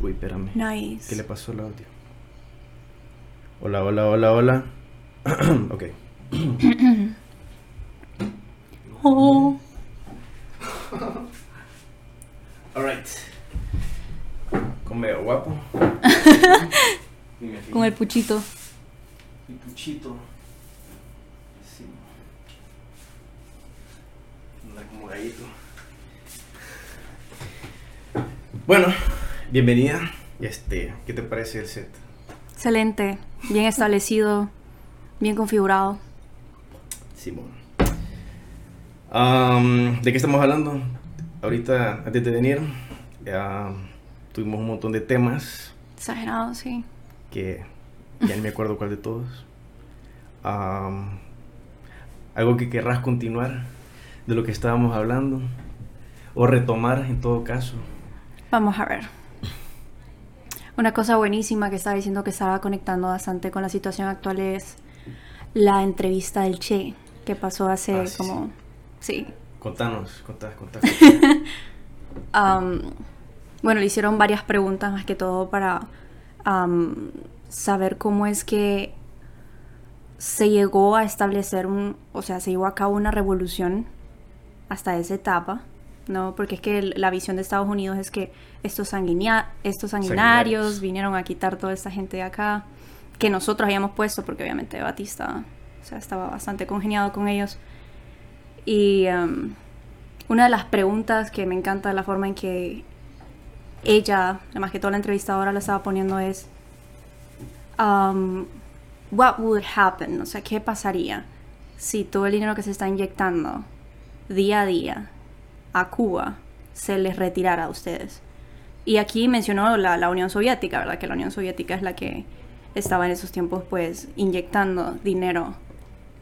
Uy, espérame. Nice. ¿Qué le pasó al audio? Hola, hola, hola, hola. ok. Oh. Alright. Con medio guapo. Con el puchito. Mi puchito. Sí. Anda como gallito. Bueno, bienvenida. Este, ¿qué te parece el set? Excelente. Bien establecido. Bien configurado. Simón. Am, ¿De qué estamos hablando? Ahorita, antes de venir, ya tuvimos un montón de temas Exagerado, sí. que ya no me acuerdo cuál de todos. Algo que querrás continuar de lo que estábamos hablando o retomar en todo caso. Vamos a ver. Una cosa buenísima que estaba diciendo que estaba conectando bastante con la situación actual es la entrevista del Che que pasó hace Ah, sí, como... Sí. Contanos, contás, contás. Bueno, le hicieron varias preguntas más que todo para saber cómo es que se llegó a establecer un, o sea, se llevó a cabo una revolución hasta esa etapa, ¿no? Porque es que el- la visión de Estados Unidos es que estos, estos sanguinarios, Sanguinarios. vinieron a quitar toda esta gente de acá, que nosotros habíamos puesto, porque obviamente Batista, o sea, estaba bastante congeniado con ellos. Y am, una de las preguntas que me encanta la forma en que ella, además que toda la entrevistadora la estaba poniendo es, um, what would happen? O sea, ¿qué pasaría si todo el dinero que se está inyectando día a día a Cuba se les retirara a ustedes? Y aquí mencionó la, la Unión Soviética, ¿verdad? Que la Unión Soviética es la que estaba en esos tiempos, pues, inyectando dinero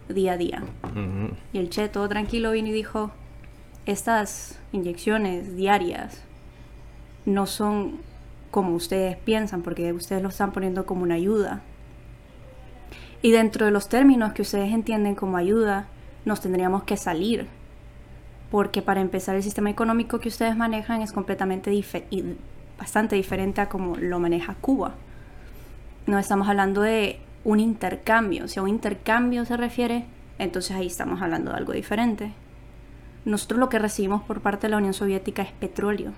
día a día. Y el Che, todo tranquilo, vino y dijo, estas inyecciones diarias no son como ustedes piensan, porque ustedes lo están poniendo como una ayuda. Y dentro de los términos que ustedes entienden como ayuda, nos tendríamos que salir. Porque para empezar, el sistema económico que ustedes manejan es completamente dife- y bastante diferente a como lo maneja Cuba. No estamos hablando de un intercambio. Si a un intercambio se refiere, entonces ahí estamos hablando de algo diferente. Nosotros lo que recibimos por parte de la Unión Soviética es petróleo.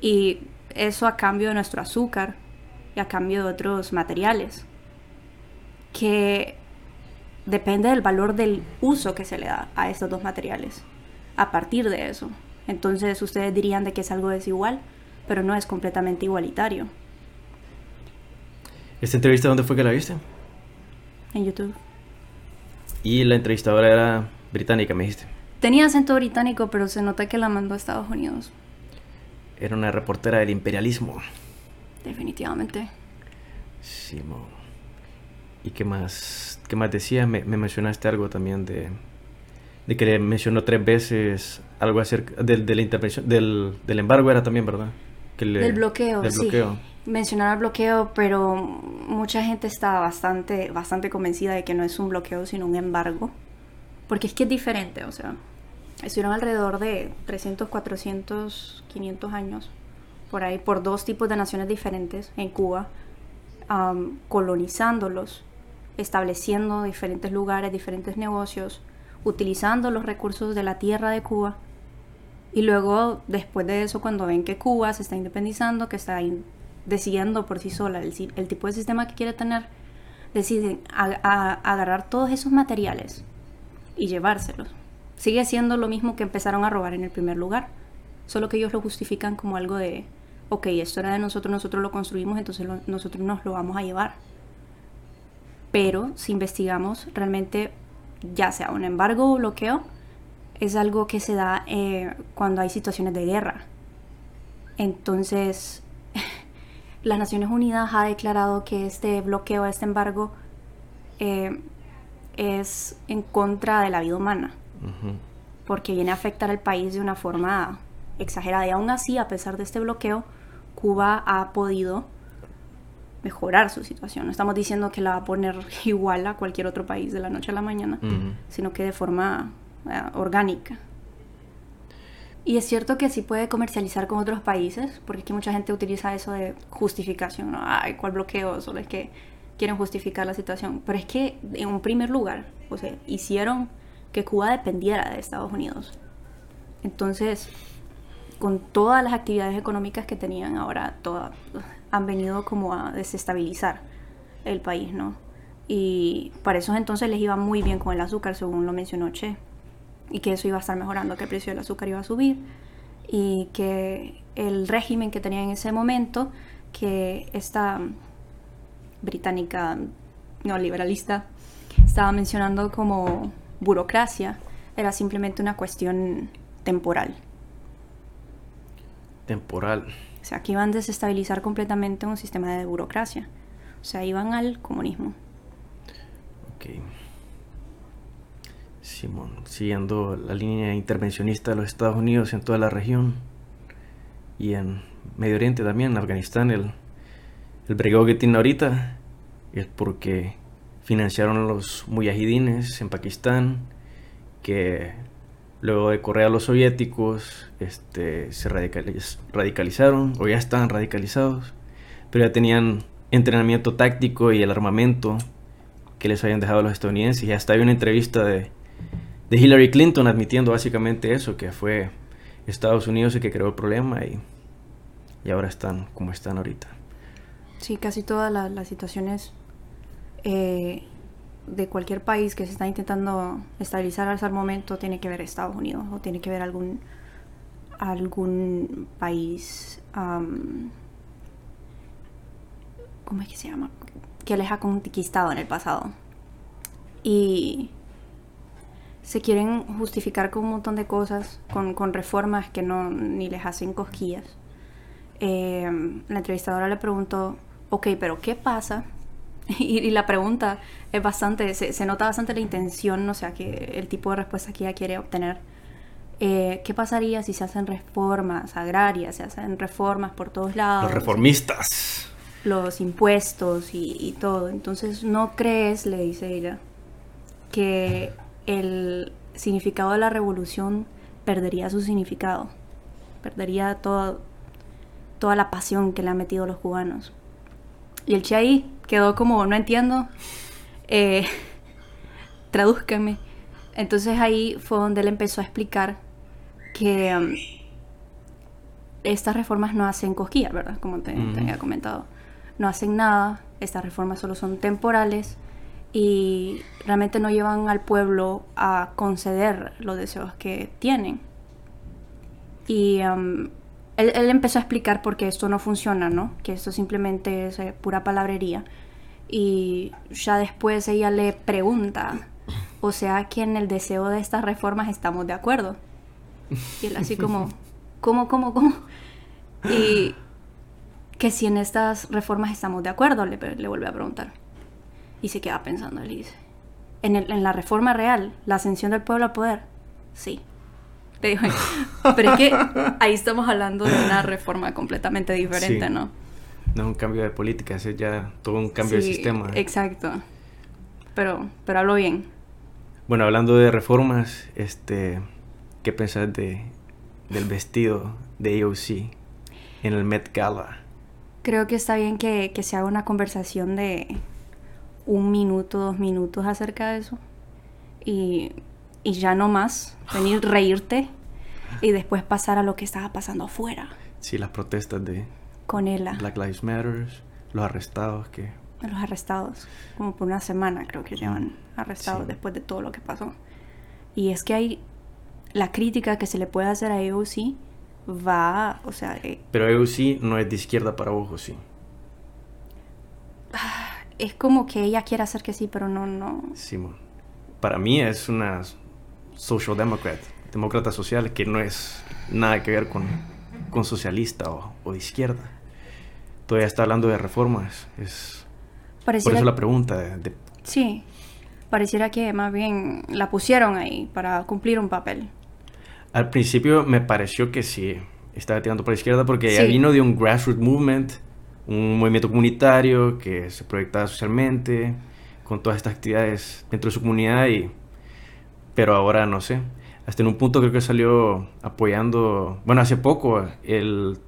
Y eso a cambio de nuestro azúcar y a cambio de otros materiales. Que depende del valor del uso que se le da a estos dos materiales. A partir de eso. Entonces ustedes dirían de que es algo desigual, pero no es completamente igualitario. ¿Esta entrevista dónde fue que la viste? En YouTube. Y la entrevistadora era británica, me dijiste. Tenía acento británico, pero se nota que la mandó a Estados Unidos. Era una reportera del imperialismo. Definitivamente. Simón. ¿Y qué más? ¿Qué más decía? Me, me mencionaste algo también de, de que le mencionó tres veces algo acerca del, de la intervención, del, del embargo era también, ¿verdad? Que le- Del bloqueo, del sí. bloqueo. Mencionar el bloqueo, pero mucha gente está bastante, bastante convencida de que no es un bloqueo, sino un embargo. Porque es que es diferente, o sea, estuvieron alrededor de 300, 400, 500 años, por ahí, por dos tipos de naciones diferentes en Cuba, am, colonizándolos, estableciendo diferentes lugares, diferentes negocios, utilizando los recursos de la tierra de Cuba y luego, después de eso, cuando ven que Cuba se está independizando, que está decidiendo por sí sola el, el tipo de sistema que quiere tener, deciden a- a- agarrar todos esos materiales y llevárselos. Sigue siendo lo mismo que empezaron a robar en el primer lugar, solo que ellos lo justifican como algo de, ok, esto era de nosotros, nosotros lo construimos, entonces lo- nosotros nos lo vamos a llevar. Pero si investigamos, realmente, ya sea un embargo o bloqueo, es algo que se da eh, cuando hay situaciones de guerra. Entonces, las Naciones Unidas ha declarado que este bloqueo, este embargo, eh, es en contra de la vida humana, porque viene a afectar al país de una forma exagerada. Y aún así, a pesar de este bloqueo, Cuba ha podido mejorar su situación. No estamos diciendo que la va a poner igual a cualquier otro país de la noche a la mañana, Ujú. sino que de forma eh, orgánica. Y es cierto que sí puede comercializar con otros países, porque es que mucha gente utiliza eso de justificación, ¿no? Ay, ¿cuál bloqueo? Solo es que quieren justificar la situación. Pero es que, en un primer lugar, o sea, hicieron que Cuba dependiera de Estados Unidos. Entonces, con todas las actividades económicas que tenían ahora, todas han venido como a desestabilizar el país, ¿no? Y para eso entonces les iba muy bien con el azúcar, según lo mencionó Che y que eso iba a estar mejorando, que el precio del azúcar iba a subir y que el régimen que tenía en ese momento, que esta británica neoliberalista estaba mencionando como burocracia, era simplemente una cuestión temporal. Temporal. O sea, que iban a desestabilizar completamente un sistema de burocracia. O sea, iban al comunismo. Ok. Simón, siguiendo la línea intervencionista de los Estados Unidos en toda la región y en Medio Oriente también, en Afganistán, el, el que tiene ahorita es porque financiaron los muyahidines en Pakistán, que luego de correr a los soviéticos este, se radicalizaron o ya estaban radicalizados, pero ya tenían entrenamiento táctico y el armamento que les habían dejado los estadounidenses. Y hasta hay una entrevista de de Hillary Clinton admitiendo básicamente eso, que fue Estados Unidos el que creó el problema y, y ahora están como están ahorita. Sí, casi todas las situaciones eh, de cualquier país que se está intentando estabilizar hasta el momento tiene que ver Estados Unidos o tiene que ver algún algún país ¿cómo es que se llama? que les ha conquistado en el pasado y se quieren justificar con un montón de cosas, con, con reformas que no ni les hacen cosquillas. Eh, la entrevistadora le preguntó, ok, pero ¿qué pasa? Y, la pregunta es bastante, se, nota bastante la intención, o sea, que el tipo de respuesta que ella quiere obtener. Eh, ¿Qué pasaría si se hacen reformas agrarias, se hacen reformas por todos lados? Los reformistas. Los impuestos y, y todo. Entonces, ¿no crees, le dice ella, que el significado de la revolución perdería su significado, perdería toda, toda la pasión que le han metido los cubanos. Y el Che ahí quedó como, no entiendo, eh, tradúzcanme. Entonces ahí fue donde él empezó a explicar que um, estas reformas no hacen cosquillas, ¿verdad? Como te, te, había comentado. No hacen nada, estas reformas solo son temporales y realmente no llevan al pueblo a conceder los deseos que tienen. Y um, él, empezó a explicar por qué esto no funciona, ¿no? Que esto simplemente es eh, pura palabrería. Y ya después ella le pregunta, o sea que en el deseo de estas reformas estamos de acuerdo. Y él así como, ¿cómo, cómo, cómo? Y que si en estas reformas estamos de acuerdo, le, le vuelve a preguntar. Y se queda pensando, él dice, ¿En, en la reforma real, la ascensión del pueblo al poder, sí. Pero es que ahí estamos hablando de una reforma completamente diferente, ¿no? No es un cambio de política, es ya todo un cambio de sistema. Exacto. Pero, pero hablo bien. Bueno, hablando de reformas, este, ¿qué pensás de, del vestido de AOC en el Met Gala? Creo que está bien que, que se haga una conversación de, un minuto, dos minutos acerca de eso. Y, y ya no más, venir reírte y después pasar a lo que estaba pasando afuera. Sí, las protestas de con Black Lives Matter, los arrestados que los arrestados, como por una semana creo que llevan arrestados después de todo lo que pasó. Y es que hay la crítica que se le puede hacer a EUC va, o sea, eh, pero EUC no es de izquierda para vos, sí. Ah, es como que ella quiere hacer que sí, pero no, no. Simón. Para mí es una social democrat, demócrata social, que no es nada que ver con, con socialista o, de izquierda. Todavía está hablando de reformas. Es, por eso la pregunta. De, Sí, pareciera que más bien la pusieron ahí para cumplir un papel. Al principio me pareció que sí, estaba tirando por la izquierda porque ella vino de un grassroots movement un movimiento comunitario que se proyectaba socialmente, con todas estas actividades dentro de su comunidad, y, pero ahora no sé. hasta en un punto creo que salió apoyando, bueno, hace poco, el,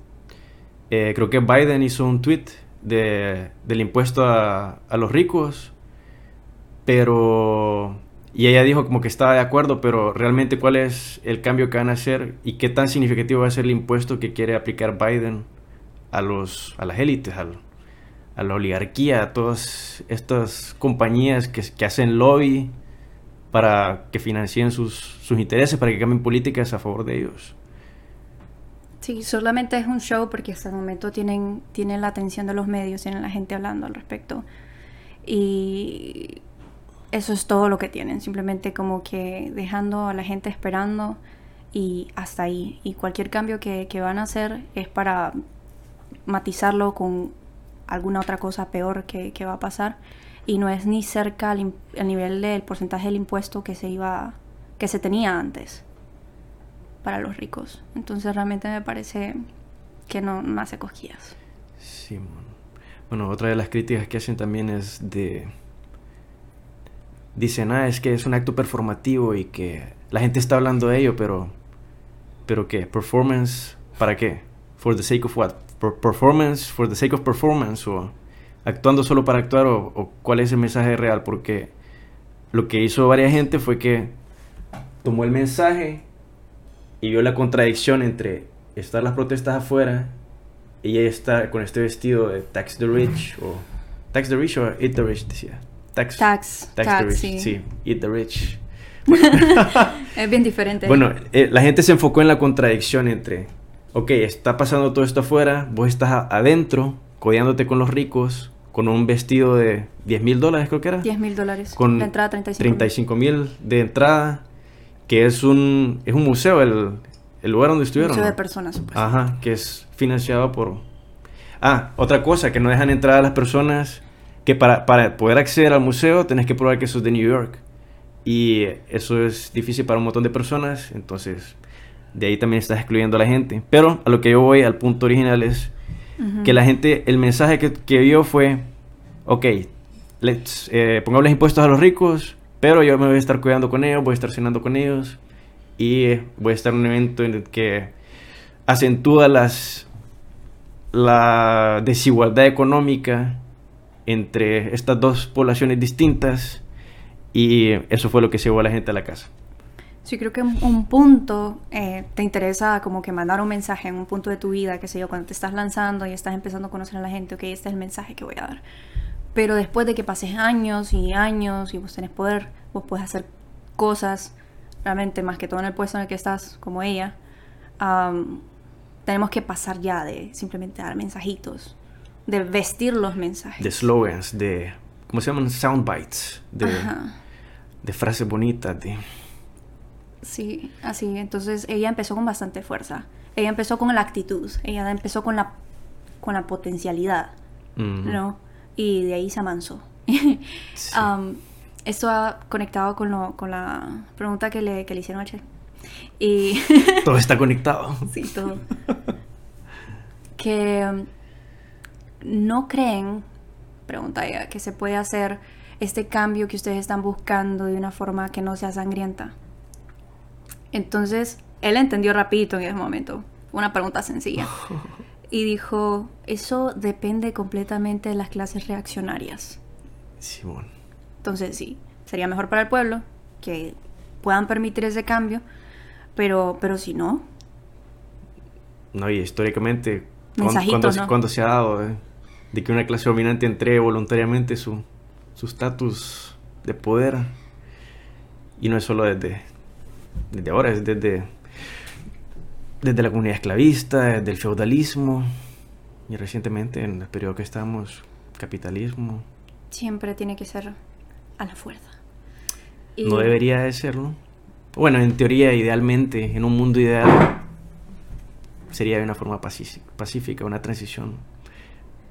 eh, creo que Biden hizo un tweet de, del impuesto a, a los ricos, pero y ella dijo como que estaba de acuerdo, pero realmente cuál es el cambio que van a hacer y qué tan significativo va a ser el impuesto que quiere aplicar Biden a, los, a las élites, a, a la oligarquía, a todas estas compañías que, que hacen lobby para que financien sus, sus intereses, para que cambien políticas a favor de ellos. Sí, solamente es un show porque hasta el momento tienen, tienen la atención de los medios, tienen la gente hablando al respecto. Y eso es todo lo que tienen, simplemente como que dejando a la gente esperando y hasta ahí. Y cualquier cambio que, van a hacer es para matizarlo con alguna otra cosa peor que, va a pasar y no es ni cerca al, nivel del porcentaje del impuesto que se iba que se tenía antes para los ricos. Entonces realmente me parece que no, no hace cosquillas. Sí, bueno, otra de las críticas que hacen también es de dicen, ah, es que es un acto performativo y que la gente está hablando de ello, pero, pero ¿qué? ¿Performance para qué? ¿For the sake of what? ¿Performance for the sake of performance? ¿O actuando solo para actuar? ¿O, cuál es el mensaje real? Porque lo que hizo varias gente fue que tomó el mensaje y vio la contradicción entre estar las protestas afuera y ella está con este vestido de Tax the Rich o Tax the Rich o Eat the Rich, decía. Tax. Tax. the rich. Sí. Eat the rich. es bien diferente. Bueno, eh, la gente se enfocó en la contradicción entre, ok, está pasando todo esto afuera, vos estás adentro, codeándote con los ricos, con un vestido de 10 mil dólares, creo que era. 10 mil dólares. Con la entrada 35 mil de entrada, que es un, es un museo, el, el lugar donde estuvieron. Museo de personas, Ajá, que es financiado por... Ah, otra cosa, que no dejan entrar a las personas que para, para poder acceder al museo tenés que probar que sos de New York. Y eso es difícil para un montón de personas, entonces de ahí también estás excluyendo a la gente. Pero a lo que yo voy, al punto original es que la gente, el mensaje que, que vio fue, ok, let's, eh, pongamos los impuestos a los ricos, pero yo me voy a estar cuidando con ellos, voy a estar cenando con ellos y voy a estar en un evento en el que acentúa las, la desigualdad económica entre estas dos poblaciones distintas y eso fue lo que llevó a la gente a la casa. Sí, creo que un punto eh, te interesa como que mandar un mensaje en un punto de tu vida, que sé yo, cuando te estás lanzando y estás empezando a conocer a la gente, ok, este es el mensaje que voy a dar. Pero después de que pases años y años y vos tenés poder, vos puedes hacer cosas, realmente más que todo en el puesto en el que estás, como ella, tenemos que pasar ya de simplemente dar mensajitos de vestir los mensajes. De slogans, de, ¿cómo se llaman? Soundbites, de, de frases bonitas, de... Sí, así. Entonces ella empezó con bastante fuerza. Ella empezó con la actitud, ella empezó con la, con la potencialidad, ¿no? Y de ahí se amansó. Um, esto ha conectado con, lo, con la pregunta que le, que le hicieron a Che. Y... todo está conectado. Sí, todo. que um, ¿no creen, pregunta ella, que se puede hacer este cambio que ustedes están buscando de una forma que no sea sangrienta? Entonces, él entendió rapidito en ese momento. Una pregunta sencilla. Y dijo, eso depende completamente de las clases reaccionarias. Simón. Entonces, sí, sería mejor para el pueblo que puedan permitir ese cambio, pero, pero si no... No, y históricamente, cuando, se ha dado? Eh? de que una clase dominante entregue voluntariamente su estatus de poder. Y no es solo desde, desde ahora, es desde, desde la comunidad esclavista, desde el feudalismo y recientemente en el periodo que estamos, capitalismo. Siempre tiene que ser a la fuerza. No debería de serlo. Bueno, en teoría, idealmente, en un mundo ideal, sería de una forma pacífica, una transición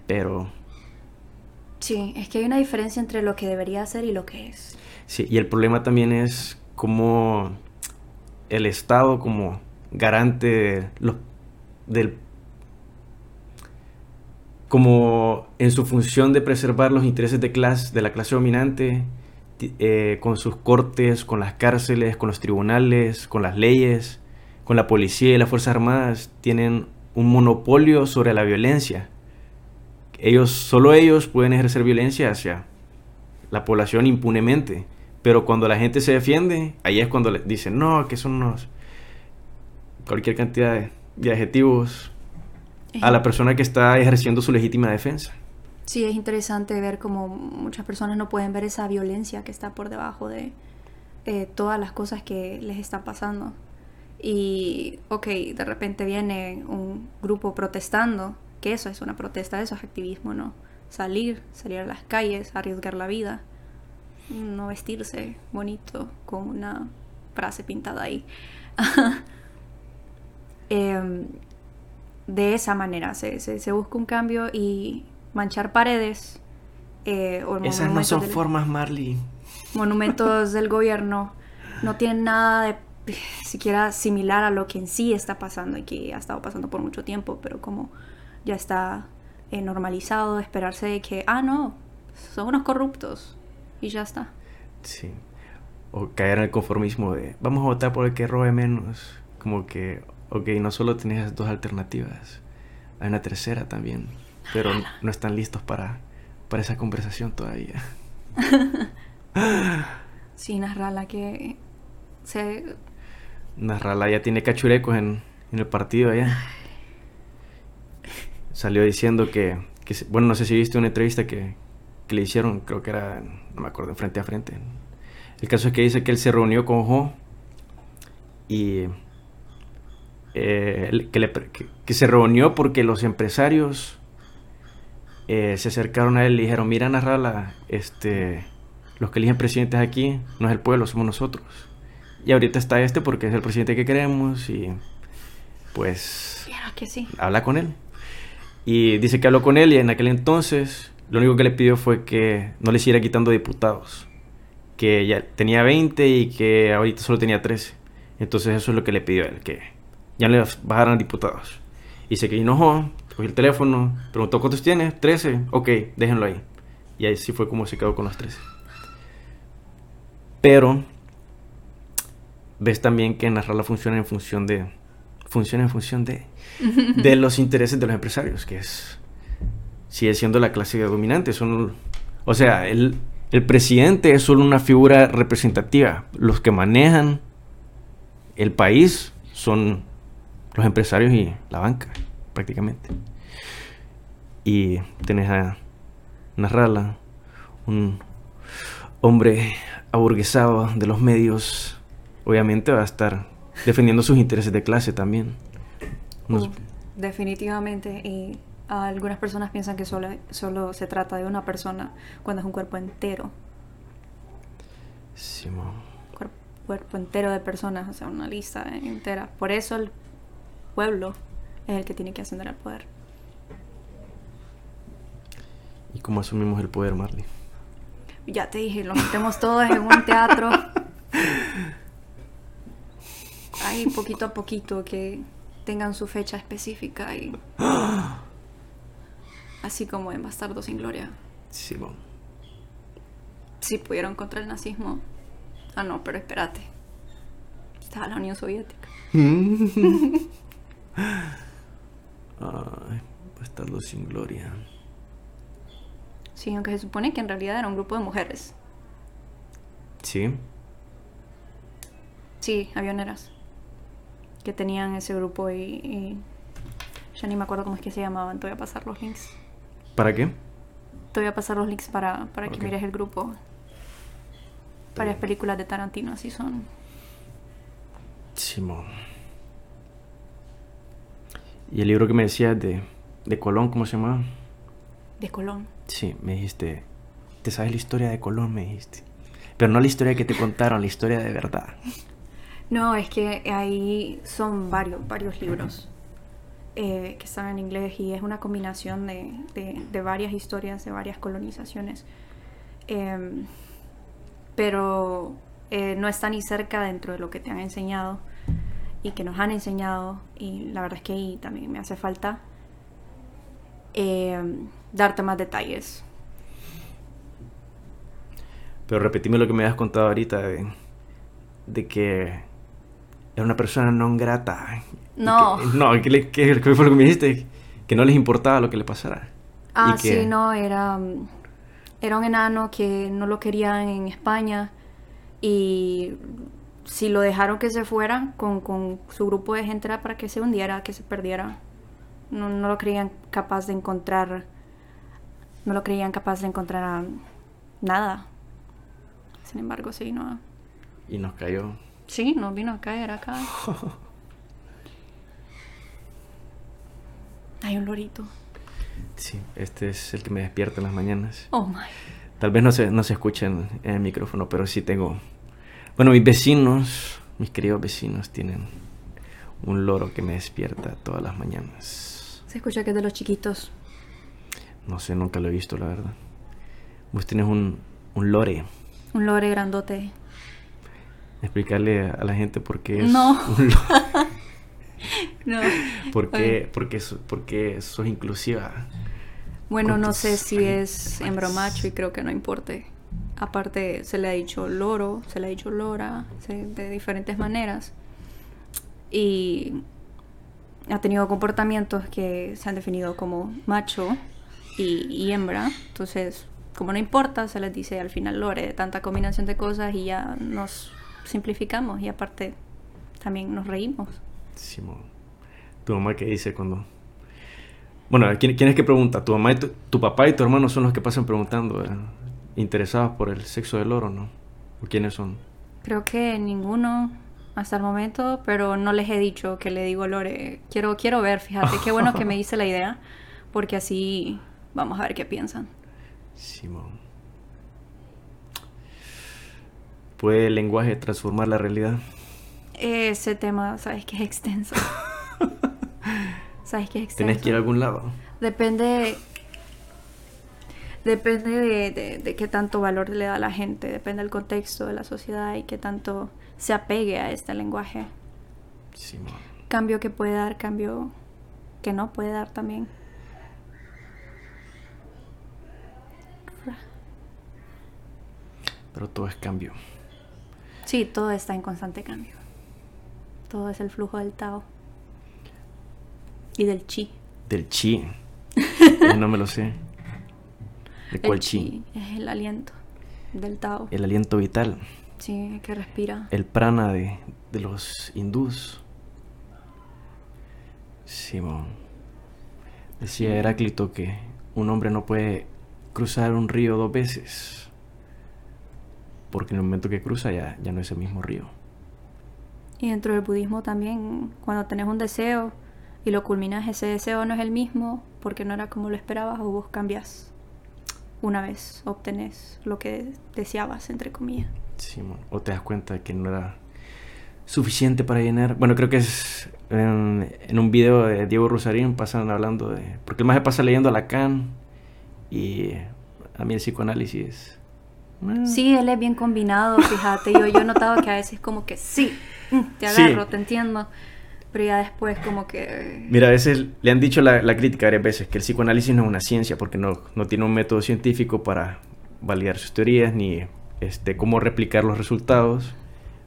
pero... Sí, es que hay una diferencia entre lo que debería ser y lo que es. Sí, y el problema también es como el Estado como garante del como en su función de preservar los intereses de clase de la clase dominante eh, con sus cortes, con las cárceles, con los tribunales, con las leyes, con la policía y las Fuerzas Armadas, tienen un monopolio sobre la violencia. Ellos, solo ellos pueden ejercer violencia hacia la población impunemente. Pero cuando la gente se defiende, ahí es cuando le dicen, no, que son unos... cualquier cantidad de, de adjetivos a la persona que está ejerciendo su legítima defensa. Sí, es interesante ver cómo muchas personas no pueden ver esa violencia que está por debajo de eh, todas las cosas que les están pasando. Y, ok, de repente viene un grupo protestando, que eso es una protesta, eso es activismo, ¿no? Salir, salir a las calles, arriesgar la vida no vestirse bonito con una frase pintada ahí. Em, de esa manera se, se, busca un cambio y manchar paredes. Eh, Esas no son formas, Marley. Monumentos del gobierno no tienen nada de siquiera similar a lo que en sí está pasando y que ha estado pasando por mucho tiempo, pero como ya está eh, normalizado, esperarse de que, ah, no, son unos corruptos, y ya está. Sí. O caer en el conformismo de vamos a votar por el que robe menos. Como que, ok, no solo tenés dos alternativas, hay una tercera también, pero no están listos para, para esa conversación todavía. sí, Narrala que se... Narrala ya tiene cachurecos en, en el partido allá. Salió diciendo que, que, bueno, no sé si viste una entrevista que, que le hicieron, creo que era, no me acuerdo, frente a frente. El caso es que dice que él se reunió con Jo y eh, que, se reunió porque los empresarios eh, se acercaron a él y dijeron, mira Narrala, este, los que eligen presidentes aquí no es el pueblo, somos nosotros. Y ahorita está este porque es el presidente que queremos y pues que sí. habla con él. Y dice que habló con él y en aquel entonces lo único que le pidió fue que no le siguiera quitando diputados. Que ya tenía 20 y que ahorita solo tenía 13. Entonces eso es lo que le pidió a él, que ya no le bajaran diputados. Y se que enojó, cogió el teléfono, preguntó cuántos tiene, 13, ok, déjenlo ahí. Y ahí sí fue como se quedó con los 13. Pero ves también que Narrala funciona en función de funciona en función de de los intereses de los empresarios, que es sigue siendo la clase dominante. Son, o sea, el, el presidente es solo una figura representativa. Los que manejan el país son los empresarios y la banca, prácticamente. Y tenés a Narrala, un hombre aburguesado de los medios, obviamente va a estar defendiendo sus intereses de clase también. definitivamente, algunas personas piensan que solo, solo se trata de una persona cuando es un cuerpo entero. Sí, cuerpo entero de personas, o sea, una lista entera. Por eso el pueblo es el que tiene que ascender al poder. ¿Y cómo asumimos el poder, Marley? Ya te dije, lo metemos todos en un teatro. Ahí poquito a poquito que tengan su fecha específica y Así como en Bastardo sin Gloria. Sí, bueno. Sí pudieron contra el nazismo. Ah, no, pero espérate. Estaba la Unión Soviética. Ay, Bastardo sin Gloria. Sí, aunque se supone que en realidad era un grupo de mujeres. Sí. Sí, avioneras. Que tenían ese grupo y, ya ni me acuerdo cómo es que se llamaban. Te voy a pasar los links. ¿Para qué? Te voy a pasar los links para, para que mires el grupo. Varias películas de Tarantino así son. Simón. ¿Y el libro que me decías de, de Colón, cómo se llama? De Colón. Sí, me dijiste. ¿Te sabes la historia de Colón? Me dijiste. Pero no la historia que te contaron, la historia de verdad. No, es que ahí son varios, varios libros. Eh, que están en inglés y es una combinación de, de, varias historias, de varias colonizaciones. Em, pero eh, no está ni cerca dentro de lo que te han enseñado y que nos han enseñado y la verdad es que ahí también me hace falta em, darte más detalles. Pero repetime lo que me habías contado ahorita de, de que era una persona no grata. No. Que, no, ¿qué, qué, fue lo que me dijiste? Que no les importaba lo que le pasara. Ah, sí, no, era, era un enano que no lo querían en España y si lo dejaron que se fuera con, con su grupo de gente era para que se hundiera, que se perdiera. No, no lo creían capaz de encontrar, no lo creían capaz de encontrar nada. Sin embargo, sí, no. Y nos cayó. Sí, nos vino a caer acá. Hay un lorito. Sí, este es el que me despierta en las mañanas. Oh my. Tal vez no se, no se escucha en, el micrófono, pero sí tengo. Bueno, mis vecinos, mis queridos vecinos, tienen un loro que me despierta todas las mañanas. Se escucha que es de los chiquitos. No sé, nunca lo he visto, la verdad. Vos tienes un, un lore. Un lore grandote. Explicarle a la gente por qué es no. un lore. no. ¿Por qué, porque, porque sos inclusiva? Bueno, no sé si es hembra macho y creo que no importe. Aparte, se le ha dicho loro, se le ha dicho lora, de diferentes maneras. Y ha tenido comportamientos que se han definido como macho y, y, hembra. Entonces, como no importa, se les dice al final lore, tanta combinación de cosas y ya nos simplificamos y aparte también nos reímos. Simón. ¿Tu mamá qué dice cuando.? Bueno, ¿quién, quién es que pregunta? ¿Tu mamá y tu, papá y tu hermano son los que pasan preguntando, interesados por el sexo del oro, no? ¿O quiénes son? Creo que ninguno hasta el momento, pero no les he dicho que le digo Lore. Quiero, quiero ver, fíjate, qué bueno que me hice la idea, porque así vamos a ver qué piensan. Simón. ¿Puede el lenguaje transformar la realidad? Ese tema, sabes que es extenso. sabes que es. ¿Tienes que ir a algún lado? Depende. Depende de, de, qué tanto valor le da a la gente, depende del contexto de la sociedad y qué tanto se apegue a este lenguaje. Cambio que puede dar, cambio que no puede dar también. Pero todo es cambio. Sí, todo está en constante cambio. Todo es el flujo del Tao. Y del chi. Del chi. no me lo sé. ¿De cuál chi? Es el aliento del Tao. El aliento vital. Sí, que respira. El prana de, de los hindús. Simón. Decía Heráclito que un hombre no puede cruzar un río dos veces. Porque en el momento que cruza ya, ya no es el mismo río. Y dentro del budismo también, cuando tenés un deseo y lo culminas, ese deseo no es el mismo porque no era como lo esperabas o vos cambias. Una vez obtenés lo que deseabas, entre comillas. Sí, o te das cuenta de que no era suficiente para llenar. Bueno, creo que es en, un video de Diego Rosarín pasan hablando de. Porque el más pasa leyendo a Lacan y a mí el psicoanálisis. Eh. Sí, él es bien combinado, fíjate. Yo, yo he notado que a veces como que sí, te agarro, te entiendo. Pero ya después como que... Mira, a veces le han dicho la, la, crítica varias veces que el psicoanálisis no es una ciencia porque no, no tiene un método científico para validar sus teorías ni este, cómo replicar los resultados.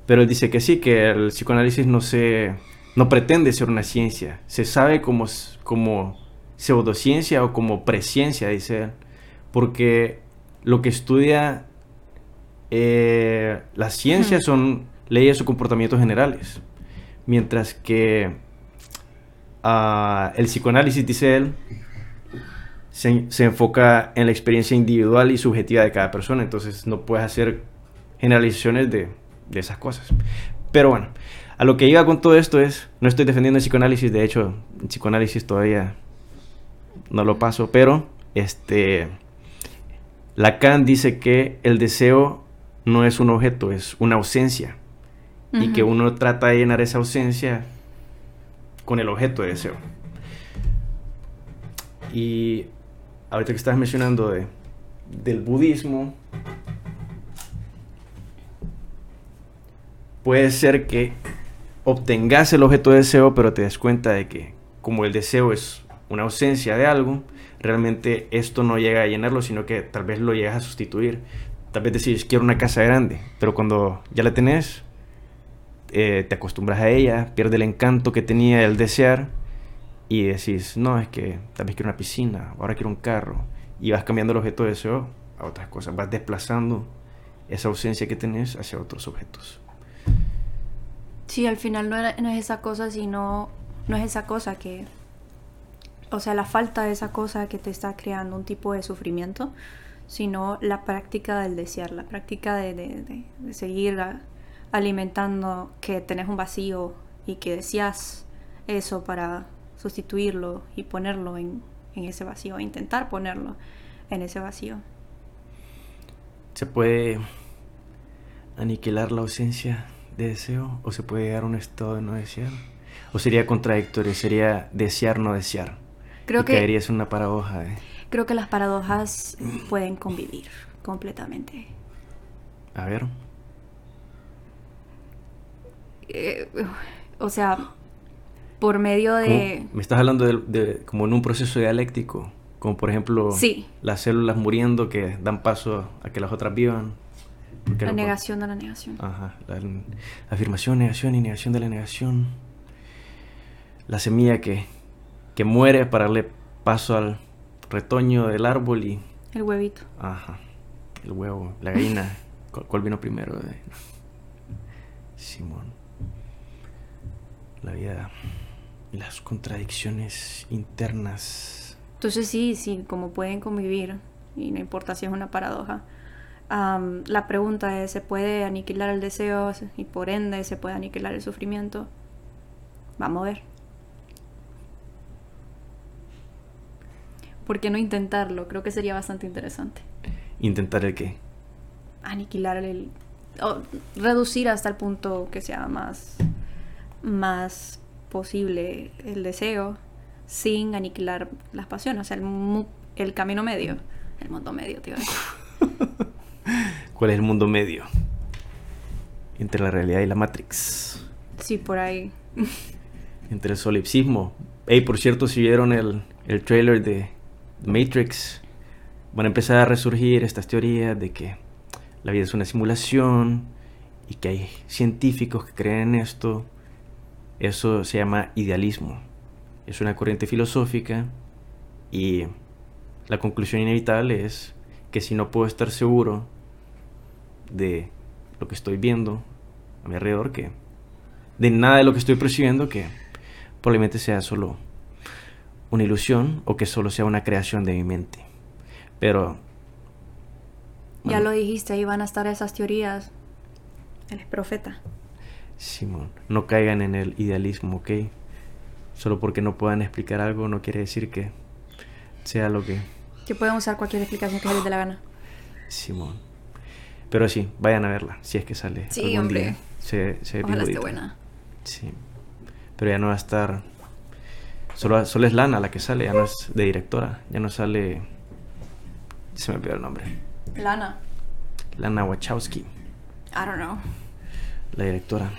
Pero él dice que sí, que el psicoanálisis no se no pretende ser una ciencia. Se sabe como, como pseudociencia o como presciencia, dice él. Porque lo que estudia eh, las ciencias son leyes o comportamientos generales. Mientras que uh, el psicoanálisis, dice él, se, se, enfoca en la experiencia individual y subjetiva de cada persona. Entonces no puedes hacer generalizaciones de, de esas cosas. Pero bueno, a lo que iba con todo esto es, no estoy defendiendo el psicoanálisis, de hecho, el psicoanálisis todavía no lo paso, pero este Lacan dice que el deseo no es un objeto, es una ausencia. Y que uno trata de llenar esa ausencia con el objeto de deseo. Y ahorita que estás mencionando de, del budismo, puede ser que obtengas el objeto de deseo, pero te das cuenta de que como el deseo es una ausencia de algo, realmente esto no llega a llenarlo, sino que tal vez lo llegas a sustituir. tal vez decís, quiero una casa grande, pero cuando ya la tenés, eh, te acostumbras a ella, pierde el encanto que tenía el desear y decís, no, es que tal vez quiero una piscina, ahora quiero un carro, y vas cambiando el objeto de deseo a otras cosas, vas desplazando esa ausencia que tenés hacia otros objetos. Sí, al final no, es esa cosa, sino, no es esa cosa que, o sea, la falta de esa cosa que te está creando un tipo de sufrimiento, sino la práctica del desear, la práctica de, de, de, seguir alimentando que tenés un vacío y que deseas eso para sustituirlo y ponerlo en, en ese vacío, intentar ponerlo en ese vacío. ¿Se puede aniquilar la ausencia de deseo o se puede llegar a un estado de no desear? ¿O sería contradictorio? ¿Sería desear no desear? Creo y que caería en una paradoja. ¿eh? creo que las paradojas pueden convivir completamente. A ver. Eh, o sea, por medio de... ¿Cómo? Me estás hablando de, de- como en un proceso dialéctico, como por ejemplo Sí. las células muriendo que dan paso a que las otras vivan. La no- negación de la negación. Ajá, la, la afirmación, negación y negación de la negación. La semilla que, que muere para darle paso al retoño del árbol y... El huevito. Ajá, el huevo, la gallina. ¿Cuál, cuál vino primero? De- Simón. La vida y las contradicciones internas. Entonces sí, sí, como pueden convivir, y no importa si es una paradoja. la pregunta es, ¿se puede aniquilar el deseo y por ende se puede aniquilar el sufrimiento? Vamos a ver. ¿Por qué no intentarlo? Creo que sería bastante interesante. Intentar el qué. Aniquilar el... o reducir hasta el punto que sea más, más posible el deseo sin aniquilar las pasiones. O sea, el, mu- el camino medio. El mundo medio, tío. ¿Cuál es el mundo medio? Entre la realidad y la Matrix. Sí, por ahí. Entre el solipsismo. Hey, por cierto, si vieron el, el trailer de Matrix, van a empezar a resurgir estas teorías de que la vida es una simulación y que hay científicos que creen en esto. Eso se llama idealismo. Es una corriente filosófica y la conclusión inevitable es que si no puedo estar seguro de lo que estoy viendo a mi alrededor, que de nada de lo que estoy percibiendo, que probablemente sea solo una ilusión o que solo sea una creación de mi mente. Pero Ya lo dijiste, ahí van a estar esas teorías. Él es profeta. Simón, no caigan en el idealismo, ¿ok? Solo porque no puedan explicar algo no quiere decir que sea lo que Que pueden usar cualquier explicación que se les dé la gana. Simón. Pero sí, vayan a verla, si es que sale Sí, algún hombre. día. Se, se Ojalá esté buena. Sí. Pero ya no va a estar. Solo, solo es Lana la que sale, ya no es de directora. Ya no sale. Se me olvidó el nombre. Lana. Lana Wachowski, I don't know. La directora.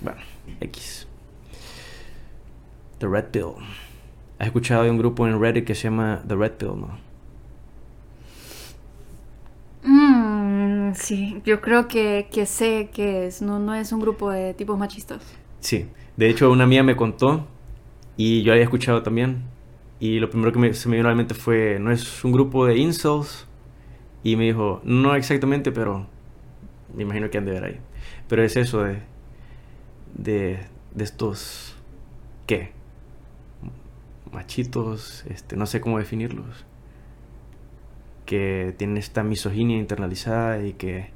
Bueno, X. The Red Pill. ¿Has escuchado de un grupo en Reddit que se llama The Red Pill, no? Mm, sí, yo creo que, que sé que es. No, no es un grupo de tipos machistas. Sí. De hecho, una mía me contó y yo había escuchado también. Y lo primero que me- se me vino a la mente fue: ¿no es un grupo de incels? Y me dijo: No exactamente, pero me imagino que han de ver ahí. Pero es eso de. de, de estos. ¿Qué? Machitos, este, no sé cómo definirlos. Que tienen esta misoginia internalizada y que.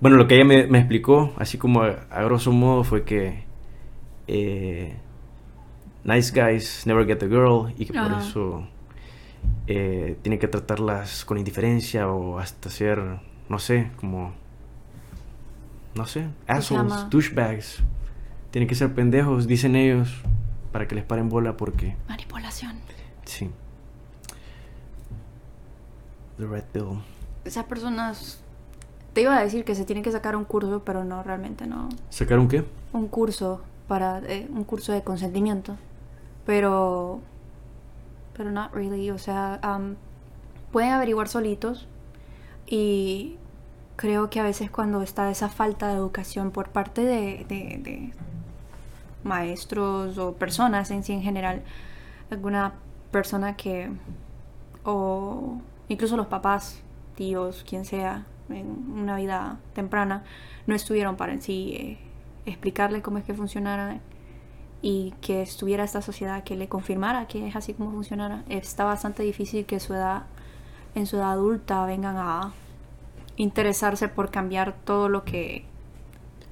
Bueno, lo que ella me, me explicó, así como a, a grosso modo, fue que. eh, nice guys never get the girl y que por Ajá. eso eh, tiene que tratarlas con indiferencia o hasta ser, no sé, como, no sé, assholes, douchebags. Tienen que ser pendejos, dicen ellos, para que les paren bola porque, Manipulación. sí. The Red Pill. Esas personas. Te iba a decir que se tienen que sacar un curso, pero no, realmente no. ¿Sacaron qué? Un curso para. eh, un curso de consentimiento. Pero. Pero not really. O sea, pueden averiguar solitos. Y creo que a veces cuando está esa falta de educación por parte de, de- maestros o personas en sí en general, alguna persona que, o incluso los papás, tíos, quien sea, en una vida temprana, no estuvieron para en sí eh, explicarle cómo es que funcionara y que estuviera esta sociedad que le confirmara que es así como funcionara. Está bastante difícil que su edad, en su edad adulta vengan a interesarse por cambiar todo lo que